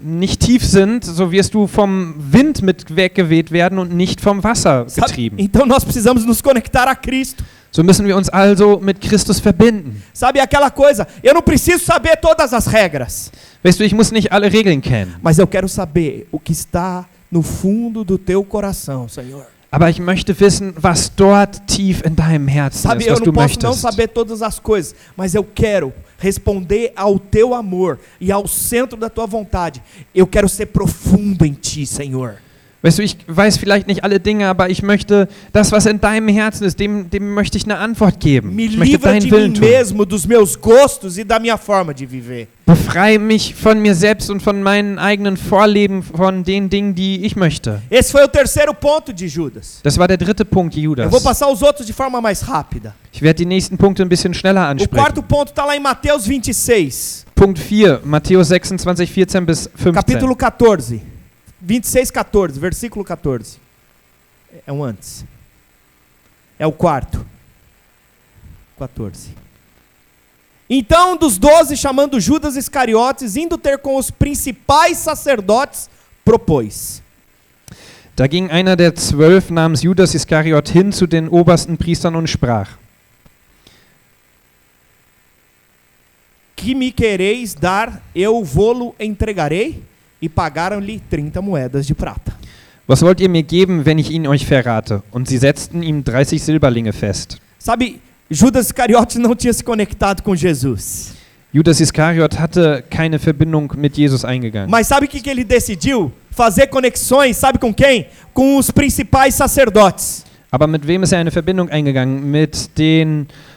A: nicht tief sind, so wirst du vom Wind mit weggeweht werden und nicht vom Wasser getrieben.
B: Então nós precisamos nos conectar a Cristo.
A: So müssen wir uns also mit Christus verbinden.
B: Sabe aquela coisa? Eu não preciso saber todas as regras,
A: Weißt du, ich muss nicht alle Regeln kennen,
B: mas eu quero saber o que está no fundo do teu coração, Senhor.
A: Aber ich möchte wissen, was dort tief in deinem Herzen
B: Sabe,
A: ist,
B: eu
A: was
B: não
A: du
B: posso não
A: möchtest.
B: saber todas as coisas, mas eu quero responder ao teu amor e ao centro da tua vontade. Eu quero ser profundo em ti, Senhor.
A: Weißt du, ich weiß vielleicht nicht alle Dinge, aber ich möchte das, was in deinem Herzen ist, dem, dem möchte ich eine Antwort geben.
B: Me
A: Ich möchte
B: livra
A: deinen
B: de
A: Willen
B: mim
A: tun.
B: mesmo, dos meus gostos e da minha forma de viver.
A: Befreie mich von mir selbst und von meinen eigenen Vorleben, von den Dingen, die ich möchte.
B: Esse foi o terceiro ponto de Judas.
A: Das war der dritte Punkt
B: Eu
A: Judas.
B: vou passar os outros de forma mais rápida.
A: Ich werde die nächsten Punkte ein bisschen schneller
B: O
A: ansprechen.
B: quarto ponto está lá em Mateus 26,
A: Punkt 4, Matthäus 26, 14 bis 15.
B: capítulo 14. 26, 14, versículo 14. É um antes. É o quarto. 14. Então, um dos doze, chamando Judas Iscariotes, indo ter com os principais sacerdotes, propôs:
A: Da ging einer der zwölf namens Judas Iskariot hin zu den obersten Priestern und sprach:
B: Que me quereis dar, eu vô-lo entregarei. E pagaram-lhe 30 moedas de prata.
A: Was wollt ihr mir geben, wenn ich ihn euch verrate? Und sie setzten ihm 30 Silberlinge fest.
B: Sabe, Judas Iscariotes não tinha se conectado com Jesus.
A: Judas Iskariot hatte keine Verbindung mit Jesus eingegangen.
B: Mas sabe o que, que ele decidiu? Fazer conexões, sabe com quem? Com os principais sacerdotes.
A: Aber mit wem ist er eine Verbindung eingegangen? Mit den äh,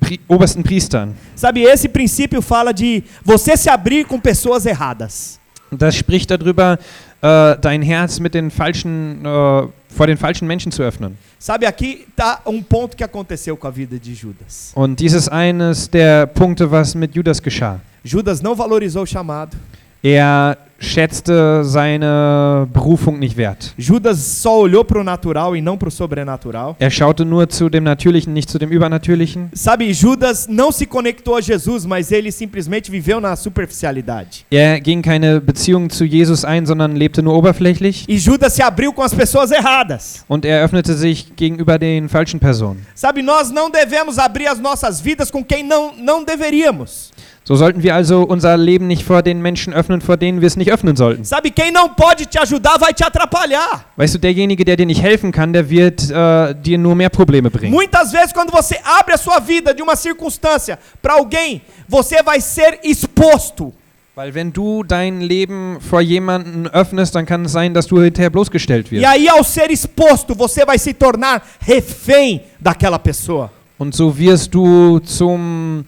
A: Pri obersten Priestern.
B: Sabe, esse princípio fala de você se abrir com pessoas erradas.
A: Das spricht darüber, äh, dein Herz mit den falschen, äh, vor den falschen Menschen zu öffnen.
B: Sabe, aqui está um ponto que aconteceu com a vida de Judas.
A: Und dies ist eines der Punkte, was mit Judas geschah.
B: Judas não valorizou o chamado.
A: Er schätzte seine Berufung nicht wert.
B: Judas só olhou para o natural e não para o sobrenatural.
A: Er schaute nur zu dem Natürlichen, nicht zu dem Übernatürlichen.
B: Sabe, Judas não se conectou a Jesus, mas ele simplesmente viveu na superficialidade.
A: Er ging keine Beziehung zu Jesus ein, sondern lebte nur oberflächlich.
B: E Judas se abriu com as pessoas erradas.
A: Und er öffnete sich gegenüber den falschen Personen.
B: Sabe, nós não devemos abrir as nossas vidas com quem não, não deveríamos.
A: So sollten wir also unser Leben nicht vor den Menschen öffnen, vor denen wir es nicht öffnen sollten.
B: Sabe, quem não pode te ajudar vai te atrapalhar.
A: Weißt du, derjenige, der dir nicht helfen kann, der wird äh, dir nur mehr Probleme bringen.
B: Muitas vezes, quando você abre a sua vida de uma circunstância para alguém, você vai ser exposto.
A: Weil wenn du dein Leben vor jemanden öffnest, dann kann es sein, dass du hinterher bloßgestellt
B: E
A: wirst.
B: aí, ao ser exposto, você vai se tornar refém daquela pessoa.
A: Und so wirst du zum,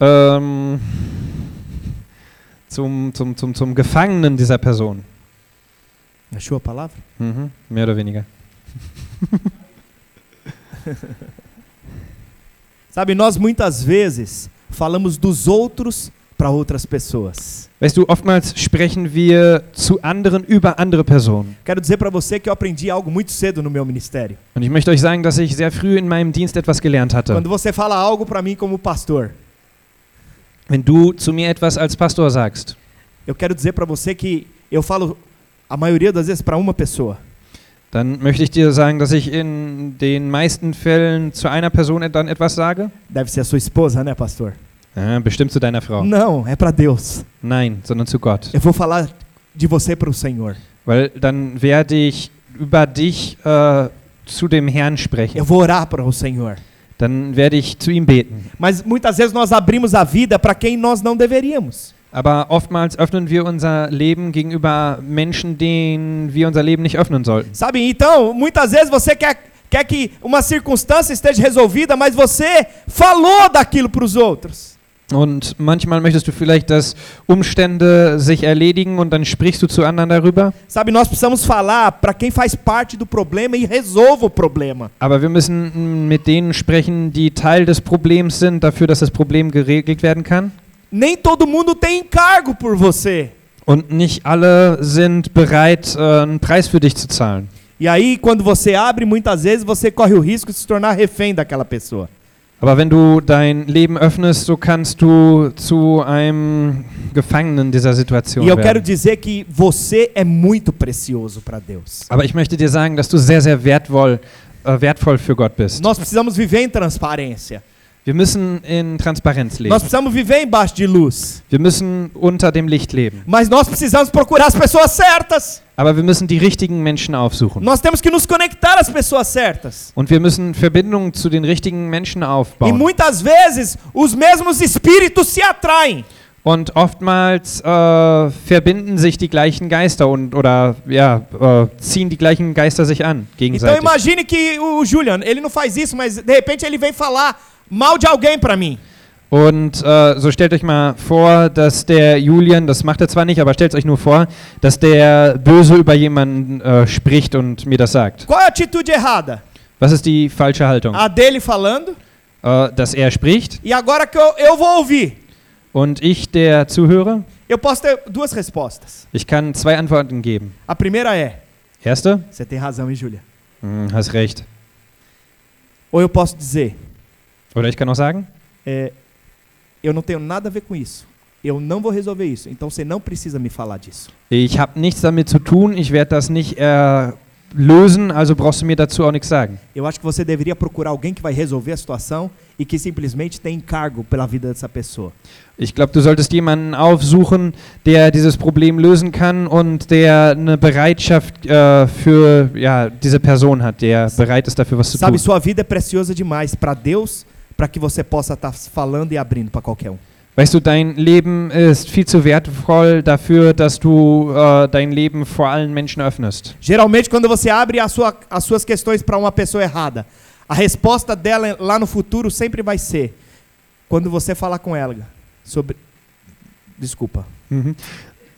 A: ähm, zum, zum, zum, zum Gefangenen dieser Person.
B: Achou a palavra?
A: Mhm. Mehr oder weniger.
B: Sabe, nós muitas vezes falamos dos outros para outras pessoas.
A: Weißt du, oftmals sprechen wir zu anderen über andere Personen.
B: Quero dizer para você que eu aprendi algo muito cedo no meu ministério.
A: Und ich möchte euch sagen, dass ich sehr früh in meinem Dienst etwas gelernt hatte.
B: Quando você fala algo para mim como pastor,
A: Wenn du zu mir etwas als Pastor sagst,
B: eu quero dizer para você que eu falo a maioria das vezes para uma pessoa.
A: dann möchte ich dir sagen, dass ich in den meisten Fällen zu einer Person dann etwas sage.
B: Deve ser a sua esposa, né, pastor?
A: Ja, bestimmt zu deiner Frau.
B: Não, é para Deus.
A: Nein, sondern zu Gott.
B: Eu vou falar de você para o Senhor.
A: Weil dann werde ich über dich äh, zu dem Herrn sprechen.
B: Eu vou orar para o Senhor.
A: Dann werde ich zu ihm beten.
B: Mas muitas vezes nós abrimos a vida para quem nós não deveríamos.
A: Aber oftmals öffnen wir unser Leben gegenüber Menschen, denen wir unser Leben nicht öffnen sollten.
B: Sabe? Então, muitas vezes você quer, quer que uma circunstância esteja resolvida, mas você falou daquilo para os outros.
A: Und manchmal möchtest du vielleicht, dass Umstände sich erledigen und dann sprichst du zu anderen darüber.
B: Sabe, nós precisamos falar para quem faz parte do problema e resolva o problema.
A: Aber wir müssen mit denen sprechen, die Teil des Problems sind, dafür, dass das Problem geregelt werden kann.
B: Nem todo mundo tem encargo por você.
A: Und nicht alle sind bereit, äh, einen Preis für dich zu zahlen.
B: E aí, quando você abre, muitas vezes você corre o risco de se tornar refém daquela pessoa.
A: Aber wenn du dein Leben öffnest, so kannst du zu einem Gefangenen dieser Situation
B: E eu quero
A: werden.
B: dizer que você é muito precioso para Deus.
A: Aber ich möchte dir sagen, dass du sehr, sehr wertvoll, äh, wertvoll für Gott bist.
B: Nós precisamos viver em transparência.
A: Wir müssen in Transparenz leben.
B: Nós precisamos viver embaixo de luz.
A: Wir müssen unter dem Licht leben.
B: Mas nós precisamos procurar as pessoas certas.
A: Aber wir müssen die richtigen Menschen aufsuchen.
B: Nós temos que nos conectar às pessoas certas.
A: Und wir müssen Verbindungen zu den richtigen Menschen
B: E
A: aufbauen.
B: muitas vezes os mesmos espíritos se atraem.
A: Und oftmals äh, verbinden sich die gleichen Geister und oder ja äh, ziehen die gleichen Geister sich an
B: Então
A: gegenseitig.
B: imagine que o Julian, ele não faz isso, mas de repente ele vem falar mal de alguém para mim.
A: Und äh, so stellt euch mal vor, dass der Julian, das macht er zwar nicht, aber stellt euch nur vor, dass der böse über jemanden äh, spricht und mir das sagt.
B: Qual é a atitude errada?
A: Was ist die falsche Haltung?
B: A dele falando,
A: Äh, dass er spricht
B: e agora que eu, eu vou ouvir.
A: und ich der Zuhörer.
B: Eu posso ter duas respostas.
A: Ich kann zwei Antworten geben.
B: A primeira é:
A: Erste,
B: você tem razão, hein, Julia?
A: hm, hast recht.
B: Ou eu posso dizer:
A: Oder ich kann auch sagen,
B: é, eu não tenho nada a ver com isso. Eu não vou resolver isso. Então você não precisa me falar disso.
A: ich habe nichts damit zu tun, ich werde das nicht äh, lösen, also brauchst du mir dazu auch nichts sagen.
B: Eu acho que você deveria procurar alguém que vai resolver a situação e que simplesmente tem encargo pela vida dessa pessoa.
A: Ich glaube, du solltest jemanden aufsuchen, der dieses Problem lösen kann und der eine Bereitschaft äh, für ja, diese Person hat, der bereit ist dafür was zu
B: Sabe,
A: tun.
B: sua vida é preciosa demais para Deus, para que você possa estar falando e abrindo para qualquer um.
A: Weißt du, dein Leben ist viel zu wertvoll dafür, dass du äh, dein Leben vor allen Menschen öffnest.
B: Geralmente, quando você abre a sua, as suas questões para uma pessoa errada, a resposta dela lá no futuro sempre vai ser quando você falar com ela sobre. Desculpa.
A: Mhm.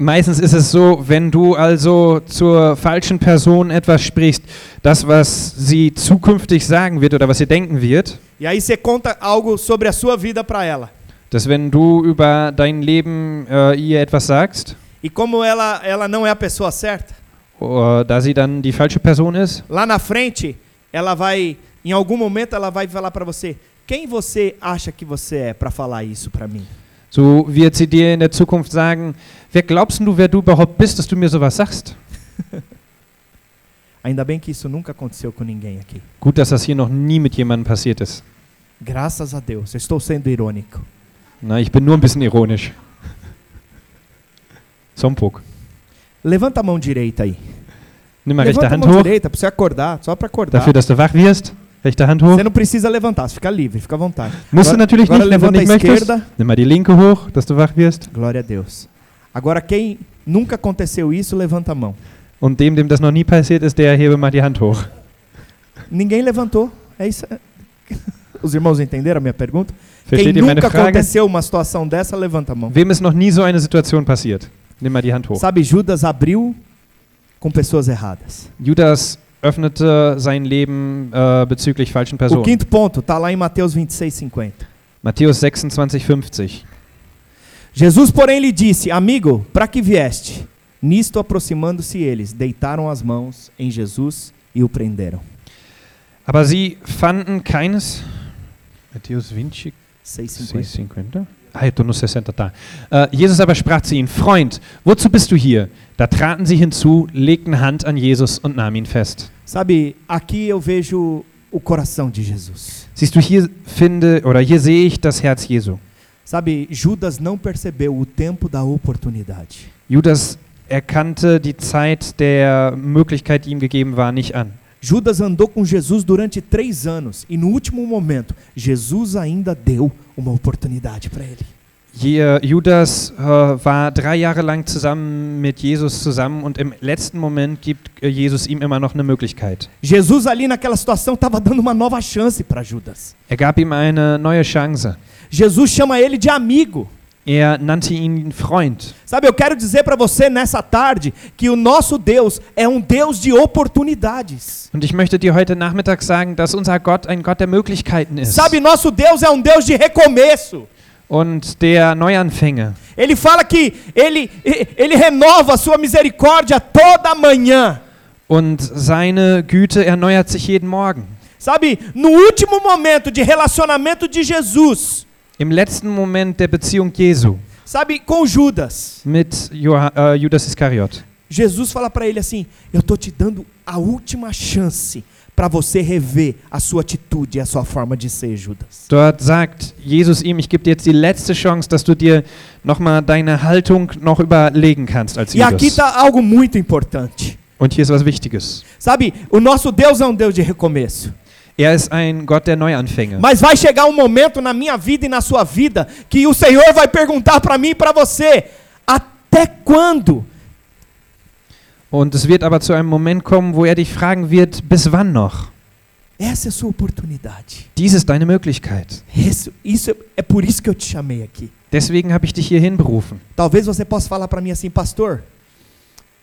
A: Meistens ist es so, wenn du also zur falschen Person etwas sprichst, das, was sie zukünftig sagen wird oder was sie denken wird,
B: E aí você conta algo sobre a sua vida para ela.
A: dass wenn du über dein Leben äh, ihr etwas sagst,
B: E como ela, ela não é a pessoa certa,
A: äh, da sie dann die falsche Person ist,
B: lá na frente, ela vai, em algum momento, ela vai falar para você: quem você acha que você é para falar isso para mim?
A: So wird sie dir in der Zukunft sagen, wer glaubst du, wer du überhaupt bist, dass du mir sowas sagst?
B: Ainda bem que isso nunca aconteceu com ninguém aqui.
A: Gut, dass das hier noch nie mit jemandem passiert ist.
B: Graças a Deus. Eu estou sendo irônico.
A: Na, ich bin nur ein bisschen ironisch. So um pouco.
B: Levanta a mão direita aí.
A: Nimm mal rechte
B: a
A: Hand
B: mão
A: hoch,
B: direita você acordar, só acordar.
A: dafür, dass du wach wirst. Rechte Hand hoch.
B: Você não precisa levantar, você fica livre, fica à vontade.
A: Musst du
B: Agora-
A: natürlich
B: agora
A: nicht, wenn du
B: levanta
A: nicht
B: a
A: möchtest.
B: esquerda.
A: Nimm mal die linke hoch, dass du wach wirst.
B: Glória a Deus. Agora quem nunca aconteceu isso, levanta a mão.
A: Und dem, dem das noch nie passiert ist, der hebe mal die Hand hoch.
B: Ninguém levantou. É isso. Os irmãos entenderam a minha pergunta?
A: Versteht
B: Quem nunca aconteceu uma situação dessa, levanta a mão.
A: Wem ist noch nie so eine Situation passiert? Nimm mal die Hand hoch.
B: Sabe, Judas abriu com pessoas erradas.
A: Judas öffnete sein Leben äh, bezüglich falschen
B: O
A: Personen.
B: quinto ponto está lá em Mateus 26, 50.
A: Matthäus 26, 50.
B: Jesus, porém, lhe disse: Amigo, para que vieste? Nisto, aproximando-se eles, deitaram as mãos em Jesus e o prenderam.
A: Aber sie fanden keines. Matthäus 20,
B: 6,50.
A: 50. Eu tô no 60, tá. Äh, Jesus aber sprach zu ihnen, Freund, wozu bist du hier? Da traten sie hinzu, legten Hand an Jesus und nahmen ihn fest.
B: Sabe, aqui eu vejo o coração de Jesus.
A: Siehst du, hier finde, oder hier sehe ich das Herz Jesu.
B: Sabe, Judas não percebeu o tempo da oportunidade.
A: Judas erkannte die Zeit der Möglichkeit, die ihm gegeben war, nicht an.
B: Judas andou com Jesus durante três anos e no último momento, Jesus ainda deu uma oportunidade para ele.
A: Judas äh, war drei Jahre lang zusammen mit Jesus zusammen und im letzten Moment gibt äh, Jesus ihm immer noch eine Möglichkeit.
B: Jesus ali naquela situação estava dando uma nova chance para Judas.
A: Er gab ihm eine neue Chance.
B: Jesus chama ele de amigo.
A: Er nannte ihn Freund.
B: Sabe, eu quero dizer para você nessa tarde que o nosso Deus é um Deus de oportunidades.
A: Und ich möchte dir heute Nachmittag sagen, dass unser Gott ein Gott der Möglichkeiten ist
B: Sabe, nosso Deus é um Deus de recomeço.
A: und der Neuanfänge.
B: Ele fala que ele, ele renova a sua misericórdia toda manhã.
A: Und seine Güte erneuert sich jeden Morgen.
B: Sabe, no último momento de relacionamento de Jesus,
A: Im letzten Moment der Beziehung Jesu
B: sabe, com Judas,
A: mit äh, Judas Iskariot.
B: Jesus fala para ele assim: Eu tô te dando a última chance para você rever a sua atitude e a sua forma de ser, Judas.
A: Dort sagt Jesus ihm, ich gebe dir jetzt die letzte Chance, dass du dir nochmal deine Haltung noch überlegen kannst als
B: E aqui
A: Judas.
B: está algo muito importante.
A: Und hier ist was Wichtiges.
B: Sabe, o nosso Deus é um Deus de recomeço.
A: Er ist ein Gott der Neuanfänge.
B: Mas vai chegar um momento na minha vida e na sua vida que o Senhor vai perguntar para mim e para você: até quando?
A: Und es wird aber zu einem Moment kommen, wo er dich fragen wird, bis wann noch?
B: Essa é a sua oportunidade.
A: Dies ist deine Möglichkeit.
B: Isso, isso é- é por isso que eu te chamei aqui.
A: Deswegen habe ich dich hierhin berufen.
B: Talvez você possa falar para mim assim, pastor.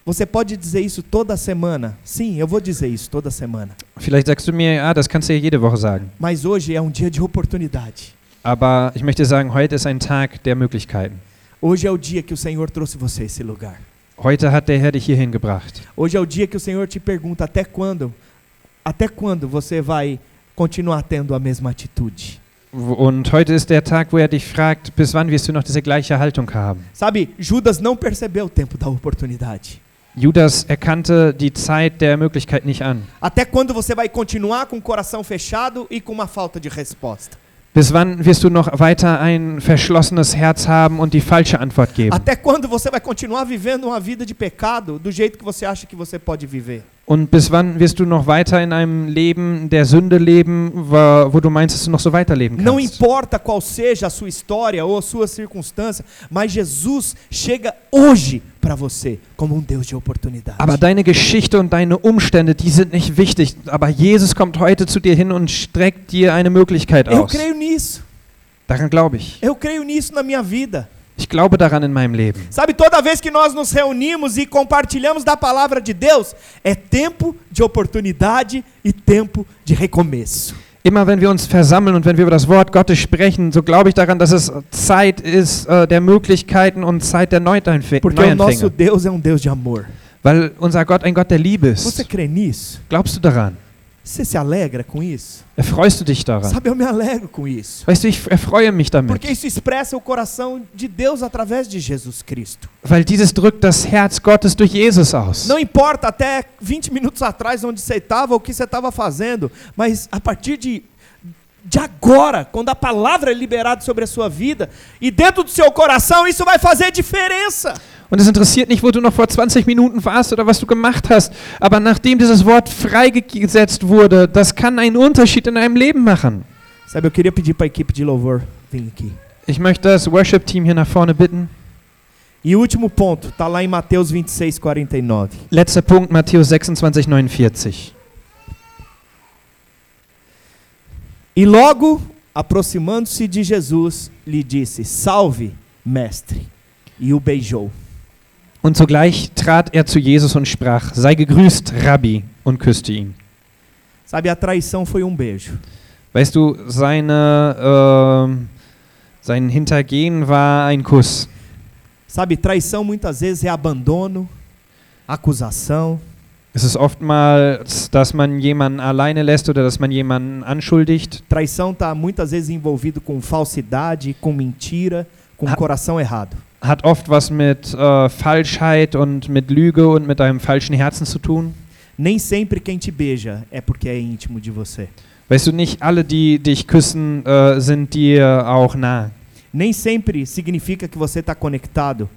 B: Você pode dizer isso toda semana? Sim, eu vou dizer isso toda semana.
A: Vielleicht sagst du mir, ja, das kannst du ja jede Woche sagen.
B: Mas hoje é um dia de oportunidade.
A: Aber ich möchte sagen, heute ist ein Tag der Möglichkeiten.
B: Hoje é o dia que o Senhor trouxe você a esse lugar.
A: Heute hat der Herr dich hierhin gebracht.
B: Hoje é o dia que o Senhor te pergunta até quando, até quando você vai continuar tendo a mesma atitude.
A: Und heute ist der Tag, wo er dich fragt, bis wann wirst du noch diese gleiche Haltung haben?
B: Sabe, Judas não percebeu o tempo da oportunidade.
A: Judas erkannte die Zeit der Möglichkeit nicht an.
B: Até quando você vai continuar com o coração fechado e com uma falta de resposta?
A: Bis wann wirst du noch weiter ein verschlossenes Herz haben und die falsche Antwort geben?
B: Até quando você vai continuar vivendo uma vida de pecado do jeito que você acha que você pode viver?
A: Und bis wann wirst du noch weiter in einem Leben der Sünde leben, wo, du meinst, dass du noch so weiterleben
B: Não
A: kannst?
B: importa qual seja a sua história ou a sua circunstância, mas Jesus chega hoje para você como um Deus de oportunidade.
A: Aber deine Geschichte und deine Umstände, die sind nicht wichtig. Aber Jesus kommt heute zu dir hin und streckt dir eine Möglichkeit
B: Eu
A: aus.
B: creio nisso.
A: Daran glaube ich.
B: Eu creio nisso na minha vida.
A: Ich glaube daran in meinem Leben.
B: Sabe, toda vez que nós nos reunimos e compartilhamos da palavra de Deus, é tempo de oportunidade e tempo de recomeço.
A: Immer wenn wir uns versammeln und wenn wir über das Wort Gottes sprechen, so glaube ich daran, dass es Zeit ist äh, der Möglichkeiten und Zeit der Neuanfä-
B: Porque o nosso
A: Neuanfänge.
B: Deus é um Deus de amor.
A: Weil unser Gott ein Gott der Liebe
B: Você
A: ist.
B: crê nisso?
A: Glaubst du daran?
B: Você se alegra com isso?
A: Erfreust du dich daran?
B: Sabe, eu me alegro com isso.
A: Weißt du, ich erfreue mich damit.
B: Porque isso expressa o coração de Deus através de Jesus Cristo.
A: Weil dieses drückt das Herz Gottes durch Jesus aus.
B: Não importa até 20 minutos atrás onde você estava, o que você estava fazendo, mas a partir de de agora, quando a palavra é liberada sobre a sua vida e dentro do seu coração, isso vai fazer diferença.
A: Und es interessiert nicht, wo du noch vor 20 Minuten warst oder was du gemacht hast, aber nachdem dieses Wort freigesetzt wurde, das kann einen Unterschied in deinem Leben machen.
B: Sabe, eu queria pedir para a equipe de louvor vir aqui.
A: Ich möchte das Worship-Team hier nach vorne bitten.
B: E o último ponto, está lá em Mateus 26, 49.
A: Letzter Punkt, Matthäus 26, 49.
B: E logo, aproximando-se de Jesus, lhe disse: Salve, mestre. E o beijou.
A: Und sogleich trat er zu Jesus und sprach, sei gegrüßt, Rabbi, und küsste ihn.
B: Sabe, a traição foi um beijo.
A: Weißt du, seine, ähm, sein Hintergehen war ein Kuss.
B: Sabe, traição muitas vezes é abandono, acusação,
A: Es ist oftmals, dass man jemanden alleine lässt oder dass man jemanden anschuldigt.
B: Traição está muitas vezes envolvido com falsidade, com mentira, com coração errado.
A: Hat oft was mit äh, Falschheit und mit Lüge und mit einem falschen Herzen zu tun.
B: Nem sempre quem te beija é porque é íntimo de você.
A: Weißt du, nicht alle, die dich küssen, äh, sind dir auch nah.
B: Nem sempre significa que você está conectado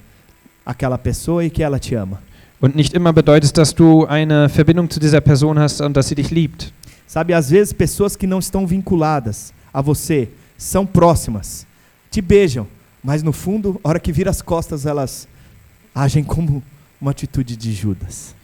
B: àquela pessoa e que ela te ama.
A: Und nicht immer bedeutet dass du eine Verbindung zu dieser Person hast und dass sie dich liebt.
B: Sabe, às vezes pessoas que não estão vinculadas a você, são próximas, te beijam, mas no fundo, a hora que vira as costas, elas agem como uma atitude de Judas.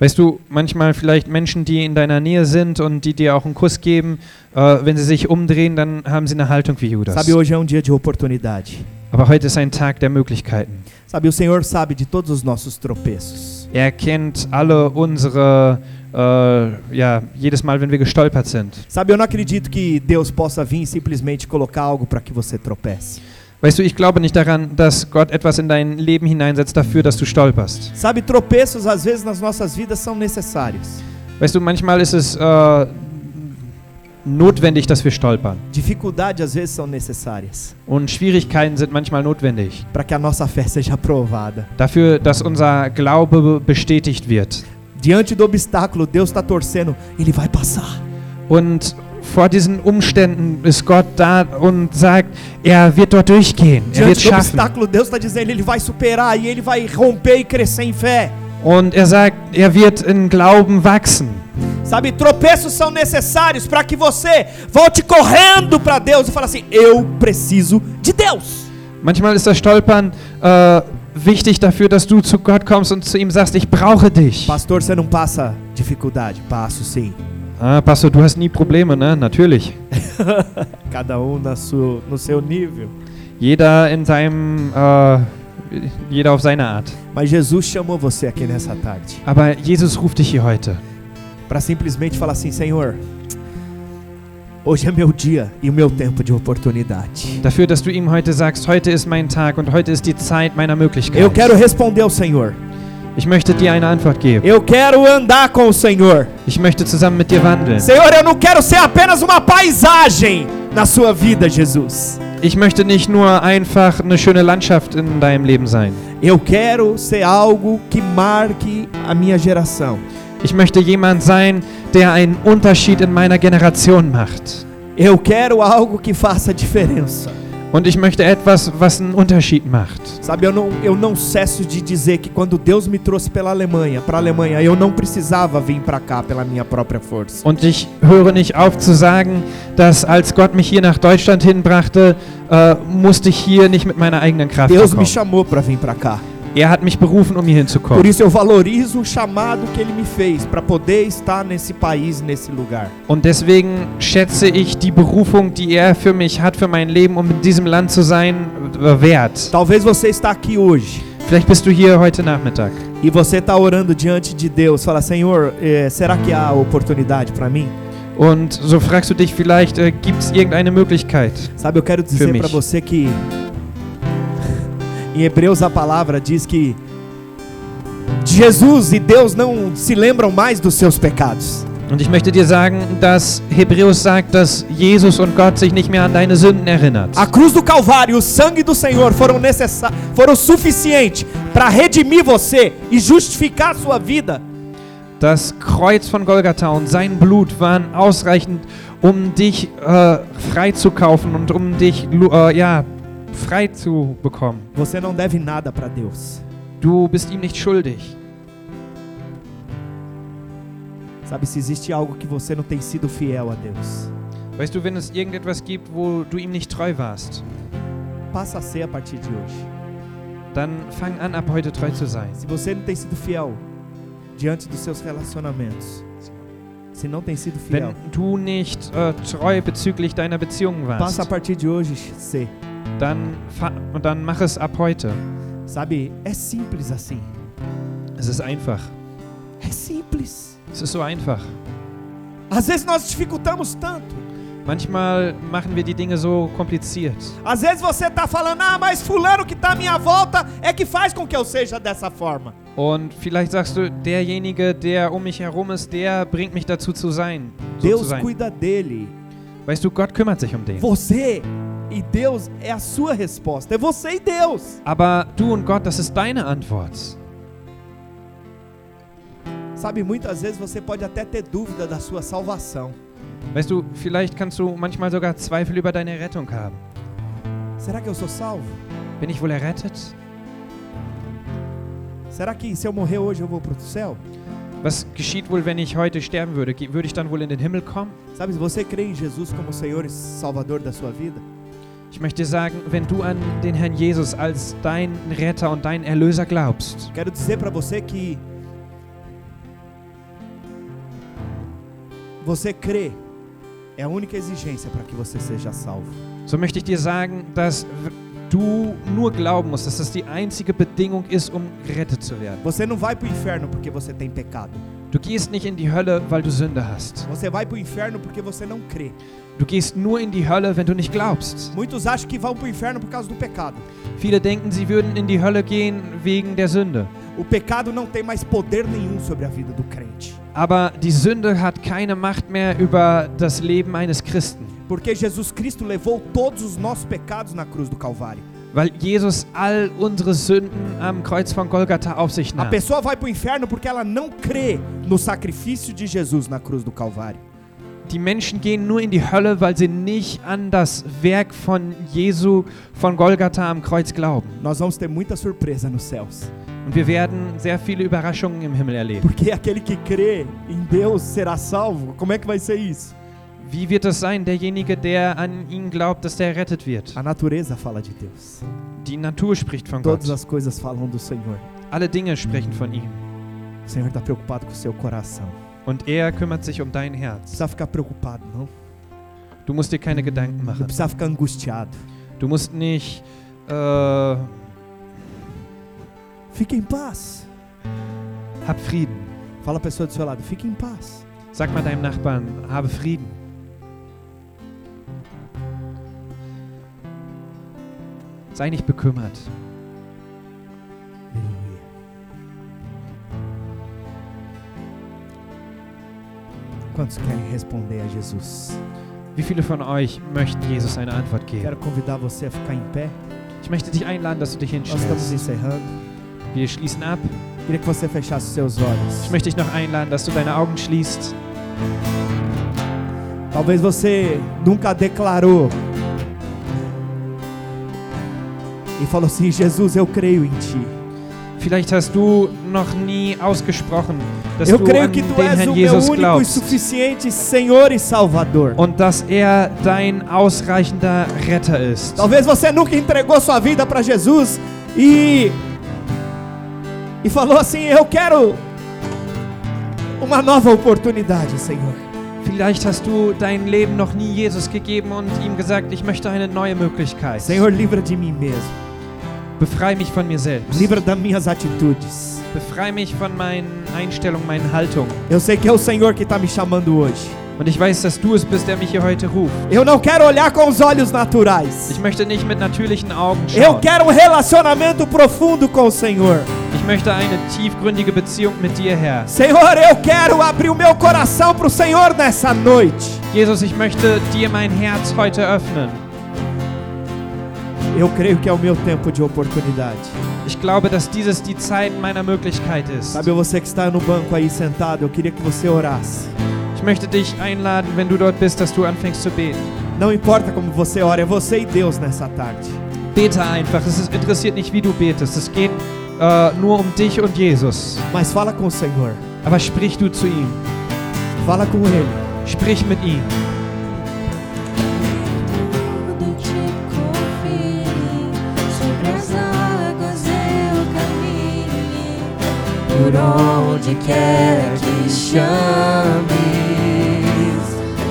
A: Weißt du, manchmal vielleicht Menschen, die in deiner Nähe sind und die dir auch einen Kuss geben, äh, wenn sie sich umdrehen, dann haben sie eine Haltung wie Judas.
B: Sabe, hoje é um dia de oportunidade.
A: Aber heute ist ein Tag der Möglichkeiten.
B: Sabe, o Senhor sabe de todos os nossos tropeços.
A: Er kennt alle unsere, äh, ja, jedes Mal, wenn wir gestolpert sind.
B: Sabe, eu não acredito que Deus possa vir simplesmente colocar algo para que você tropece.
A: Weißt du, ich glaube nicht daran, dass Gott etwas in dein Leben hineinsetzt dafür, dass du stolperst.
B: Sabe, tropeços às vezes nas nossas vidas são necessários.
A: Weißt du, manchmal ist es äh, notwendig, dass wir stolpern.
B: Dificuldades às vezes são necessárias
A: Und Schwierigkeiten sind manchmal notwendig.
B: para que a nossa fé seja aprovada.
A: Dafür, dass unser Glaube bestätigt wird.
B: Diante do obstáculo, Deus está torcendo, ele vai passar.
A: Und vor diesen Umständen ist Gott da und sagt, er wird dort durchgehen. Er wird schaffen.
B: obstáculo, Deus está dizendo, ele vai superar e ele vai romper e crescer em fé.
A: Und er sagt, er wird in Glauben wachsen.
B: Sabe, tropeços são necessários para que você volte correndo para Deus e fale assim: Eu preciso de Deus.
A: Manchmal ist das Stolpern äh, wichtig dafür, dass du zu Gott kommst und zu ihm sagst, ich brauche dich.
B: Pastor, você não passa dificuldade? Passo sim.
A: Ah, Pastor, du hast nie Probleme, ne? Natürlich.
B: Cada um na sua, no seu nível.
A: Jeder in seinem, äh, jeder auf seine Art.
B: Mas Jesus chamou você aqui nessa tarde
A: Aber Jesus ruft dich hier heute,
B: para simplesmente falar assim: Senhor, hoje é meu dia e o meu tempo de oportunidade.
A: dafür, dass du ihm heute sagst, heute ist mein Tag und heute ist die Zeit meiner Möglichkeit.
B: Eu quero responder ao Senhor.
A: Ich möchte dir eine Antwort geben.
B: Eu quero andar com o Senhor.
A: Ich möchte zusammen mit dir wandeln.
B: Senhor, eu não quero ser apenas uma paisagem na sua vida, Jesus.
A: Ich möchte nicht nur einfach eine schöne Landschaft in deinem Leben sein.
B: Eu quero ser algo que marque a minha geração.
A: Ich möchte jemand sein, der einen Unterschied in meiner Generation macht.
B: Eu quero algo que faça diferença.
A: Und ich möchte etwas, was einen Unterschied macht.
B: Sabe, eu não, eu não cesso de dizer que quando Deus me trouxe pela Alemanha, para a Alemanha, eu não precisava vir para cá pela minha própria força.
A: Und ich höre nicht auf zu sagen, dass als Gott mich hier nach Deutschland hinbrachte, äh, musste ich hier nicht mit meiner eigenen Kraft
B: Deus me
A: kommen.
B: chamou para vir para cá.
A: Er hat mich berufen, um
B: Por isso eu valorizo o chamado que Ele me fez para poder estar nesse país, nesse lugar.
A: Und deswegen schätze ich die Berufung, die er für mich hat, für mein Leben, um in diesem Land zu sein, äh, wert.
B: Talvez você está aqui hoje
A: Vielleicht bist du hier heute Nachmittag
B: e você está orando diante de Deus. Fala, Senhor, eh, será que há oportunidade para mim?
A: und so fragst du dich vielleicht, äh, gibt es irgendeine Möglichkeit?
B: Sabe, eu quero dizer para você que em Hebreus a palavra diz que Jesus e Deus não se lembram mais dos seus pecados.
A: Und ich möchte dir sagen, dass Hebräus sagt, dass Jesus und Gott sich nicht mehr an deine Sünden erinnert.
B: A cruz do Calvário e o sangue do Senhor foram foram suficientes para redimir você e justificar sua vida.
A: Das Kreuz von Golgatha und sein Blut waren ausreichend, um dich äh, freizukaufen und um dich äh, ja, frei zu bekommen.
B: Você não deve nada para Deus.
A: Du bist ihm nicht schuldig.
B: Sabe, se existe algo que você não tem sido fiel a Deus,
A: Weißt du, wenn es irgendetwas gibt, wo du ihm nicht treu warst,
B: passa a ser a partir de hoje.
A: dann fang an, ab heute treu zu sein.
B: Se você não tem sido fiel diante dos seus relacionamentos, se não tem sido fiel,
A: Wenn du nicht äh, treu bezüglich deiner Beziehungen
B: passa a
A: warst,
B: partir de hoje ser.
A: Dann, und dann mach es ab heute.
B: Sabe, é simples assim.
A: Es ist einfach.
B: É simples.
A: Es ist so einfach.
B: Às vezes nós dificultamos tanto.
A: Manchmal machen wir die Dinge so kompliziert.
B: Às vezes você tá falando, ah, mas fulano que tá à minha volta é que faz com que eu seja dessa forma.
A: Und vielleicht sagst du, derjenige, der um mich herum ist, der bringt mich dazu zu sein. So zu
B: Deus
A: sein.
B: cuida dele.
A: Weißt du, Gott kümmert sich um den.
B: Você e Deus é a sua resposta. É você e Deus.
A: Aber du und Gott, das ist deine Antwort.
B: Sabe, muitas vezes você pode até ter dúvida da sua salvação.
A: Weißt du, vielleicht kannst du manchmal sogar Zweifel über deine Rettung haben.
B: Será que eu sou salvo?
A: Bin ich wohl errettet?
B: Será que se eu morrer hoje eu vou pro céu?
A: Was geschieht wohl, wenn ich heute sterben würde? Würde ich dann wohl in den Himmel kommen?
B: Sabe, você crê em Jesus como Senhor e Salvador da sua vida,
A: Ich möchte sagen, wenn du an den Herrn Jesus als dein Retter und dein Erlöser glaubst,
B: quero dizer para você que você crê é a única exigência para que você seja salvo.
A: so möchte ich dir sagen, dass du nur glauben musst, dass das die einzige Bedingung ist, um gerettet zu werden.
B: Você não vai para o inferno porque você tem pecado.
A: Du gehst nicht in die Hölle, weil du Sünde hast.
B: Você vai para o inferno porque você não crê.
A: Du gehst nur in die Hölle, wenn du nicht glaubst.
B: Muitos acham que vão para o inferno por causa do pecado.
A: Viele denken, sie würden in die Hölle gehen wegen der Sünde.
B: O pecado não tem mais poder nenhum sobre a vida do crente.
A: Aber die Sünde hat keine Macht mehr über das Leben eines Christen,
B: Porque Jesus Cristo levou todos os nossos pecados na cruz do Calvário.
A: weil Jesus all unsere Sünden am Kreuz von Golgatha auf sich
B: A
A: nahm.
B: pessoa vai para o inferno porque ela não crê no sacrifício de Jesus na cruz do Calvário.
A: Die Menschen gehen nur in die Hölle, weil sie nicht an das Werk von Jesu von Golgatha am Kreuz glauben.
B: Nós vamos ter muita surpresa nos céus.
A: Und wir werden sehr viele Überraschungen im Himmel erleben.
B: Porque aquele que crê em Deus será salvo. Como é que vai ser isso?
A: Wie wird es sein, derjenige, der an ihn glaubt, dass der errettet wird?
B: A natureza fala de Deus.
A: Die Natur spricht von Gott.
B: Todas as coisas falam do Senhor.
A: Alle Dinge sprechen von ihm.
B: O Senhor está preocupado com o seu coração.
A: Und er kümmert sich um dein Herz.
B: precisa ficar preocupado, não.
A: Du musst dir keine Gedanken
B: Não
A: machen.
B: precisa ficar angustiado.
A: Du musst nicht, äh,
B: Fique em paz.
A: hab Frieden.
B: Fala a pessoa do seu lado, fique em paz.
A: Sag mal deinem Nachbarn, habe Frieden. Sei nicht bekümmert.
B: Quantos querem responder a Jesus?
A: Wie viele von euch möchten Jesus eine Antwort geben?
B: Quero convidar você a ficar em pé.
A: Ich möchte dich einladen, dass du dich
B: Nós estamos
A: hinstellst.
B: encerrando.
A: Wir schließen ab.
B: Queria que você fechasse os seus olhos.
A: Ich möchte dich noch einladen, dass du deine Augen schließt.
B: Talvez você nunca declarou e falou assim: Jesus, eu creio em Ti.
A: Vielleicht hast du noch nie ausgesprochen,
B: Eu creio que Tu és o meu único e suficiente Senhor e Salvador.
A: und dass er dein ausreichender Retter ist.
B: Talvez você nunca entregou sua vida para Jesus e e falou assim: Eu quero uma nova oportunidade, Senhor.
A: Vielleicht hast du dein Leben noch nie Jesus gegeben und ihm gesagt, ich möchte eine neue Möglichkeit.
B: Senhor, livra de mim mesmo.
A: Befrei mich von mir selbst.
B: Livra das minhas atitudes.
A: Befrei mich von meinen Einstellungen, meinen Haltungen.
B: Eu sei que é o Senhor que está me chamando hoje.
A: Und ich weiß, dass du es bist, der mich hier heute ruft.
B: Eu não quero olhar com os olhos naturais.
A: Ich möchte nicht mit natürlichen Augen
B: Eu
A: schauen.
B: quero um relacionamento profundo com o Senhor.
A: Ich möchte eine tiefgründige Beziehung mit dir, Herr.
B: Senhor, eu quero abrir o meu coração para o Senhor nessa noite.
A: Jesus, ich möchte dir mein Herz heute öffnen.
B: Eu creio que é o meu tempo de oportunidade.
A: Ich glaube, dass dieses die Zeit meiner Möglichkeit ist.
B: Sabe você que está no banco aí sentado, eu queria que você orasse.
A: Ich möchte dich einladen, wenn du dort bist, dass du anfängst zu beten.
B: Não importa como você ora, é você e Deus nessa tarde.
A: Bete einfach. Es ist, interessiert nicht, wie du betest. Es geht äh, nur um dich und Jesus.
B: Mas fala com o Senhor.
A: Aber sprich du zu ihm.
B: Fala com Ele.
A: Sprich mit ihm.
C: Por onde quer que chames,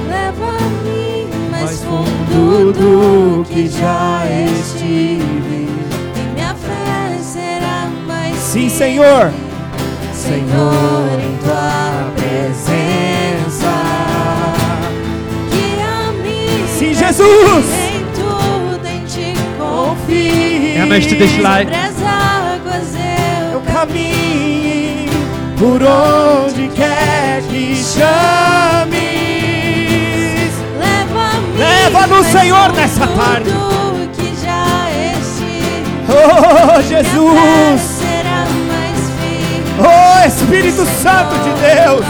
C: leva-me mais fundo do que já estive, e minha fé será mais
B: Sim. Senhor.
C: Senhor, em tua presença, guia-me.
B: Sim, Jesus.
C: Em tudo em ti confio.
A: Er möchte dich leiten.
C: Sobre
B: por onde quer que chames.
C: leva-me.
B: Leva no
C: mais
B: Senhor nessa tarde.
C: Que já.
B: Oh, Jesus.
C: será mais firme.
B: Oh, Espírito Santo de Deus.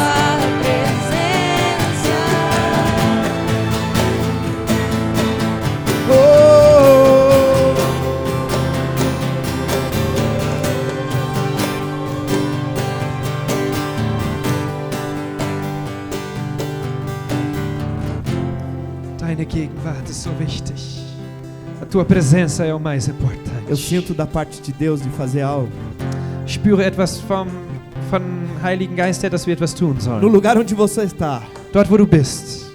A: Deine Gegenwart ist so wichtig. A tua presença é o mais importante.
B: Eu sinto da parte de Deus de fazer algo.
A: Spüre etwas vom, von Heiligen Geist her, dass wir etwas tun
B: No
A: sollen.
B: lugar onde você está.
A: Dort, wo du bist.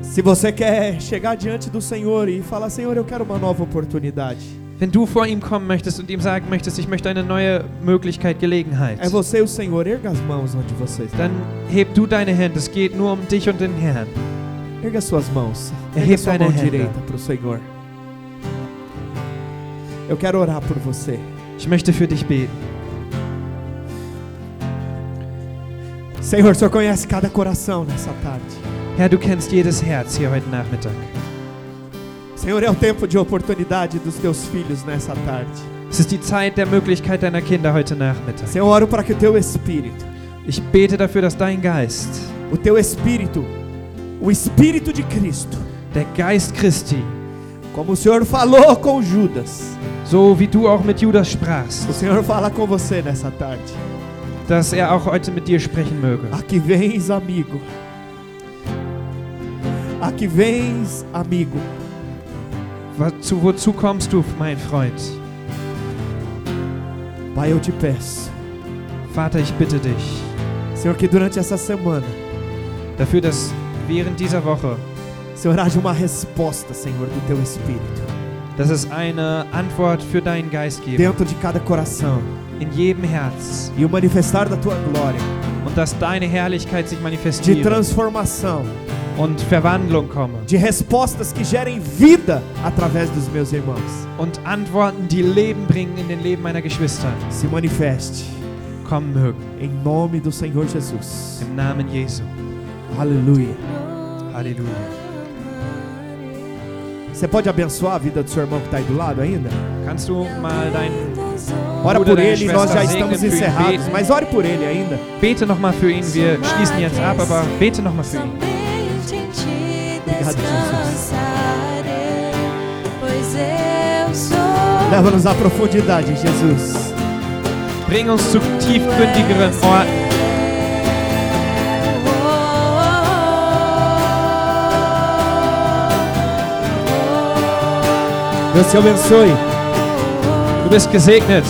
B: Se você quer chegar diante do Senhor e falar, Senhor, eu quero uma nova oportunidade.
A: Wenn du vor ihm kommen möchtest und ihm sagen möchtest, ich möchte eine neue Möglichkeit, Gelegenheit,
B: É você e o Senhor. Erga as mãos onde você está.
A: dann heb du deine Hände. Es geht nur um dich und den Herrn.
B: Erga suas mãos. Erga sua mão direita para o Senhor. Eu quero orar por você.
A: Ich möchte für dich beten.
B: Senhor, o Senhor conhece cada coração nessa tarde.
A: Herr, du kennst jedes Herz hier heute Nachmittag.
B: Senhor, é o tempo de oportunidade dos teus filhos nessa tarde.
A: Es ist die Zeit der Möglichkeit deiner Kinder heute Nachmittag.
B: Senhor, oro para que o teu Espírito,
A: Ich bete dafür, dass dein Geist,
B: o teu Espírito, o Espírito de Cristo,
A: der Geist Christi,
B: como o Senhor falou com Judas,
A: so wie du auch mit Judas sprachst,
B: o Senhor fala com você nessa tarde.
A: dass er auch heute mit dir sprechen möge.
B: Aqui vens, amigo. Aqui vens, amigo.
A: Wozu, wozu kommst du, mein Freund?
B: Pai, eu te peço,
A: Vater, ich bitte dich
B: Senhor, que durante essa semana,
A: dafür, dass während dieser Woche,
B: Senhor, haja uma resposta, Senhor, do teu Espírito.
A: Dass es eine Antwort für deinen Geist gibt,
B: dentro de cada coração.
A: In jedem Herz,
B: e o manifestar da tua glória,
A: und dass deine Herrlichkeit sich
B: de
A: manifestiert.
B: transformação,
A: und Verwandlung komme.
B: De respostas que gerem vida através dos meus irmãos.
A: und Antworten, die Leben bringen in den Leben meiner Geschwister,
B: Se manifeste.
A: Kommen mögen.
B: em nome do Senhor Jesus.
A: Im Namen Jesu.
B: Aleluia.
A: Halleluja.
B: Você pode abençoar a vida do seu irmão que está aí do lado ainda?
A: Kannst du mal dein
B: Ora por ele, nós já estamos encerrados, mas ore por ele ainda.
A: Bete nochmal für ihn. Wir schließen jetzt ab, aber bete nochmal für ihn.
B: Obrigado,
C: sou
B: Leva-nos à profundidade, Jesus.
A: Bring uns zu tiefgründigeren Orten.
B: Deus te abençoe.
A: Du bist gesegnet.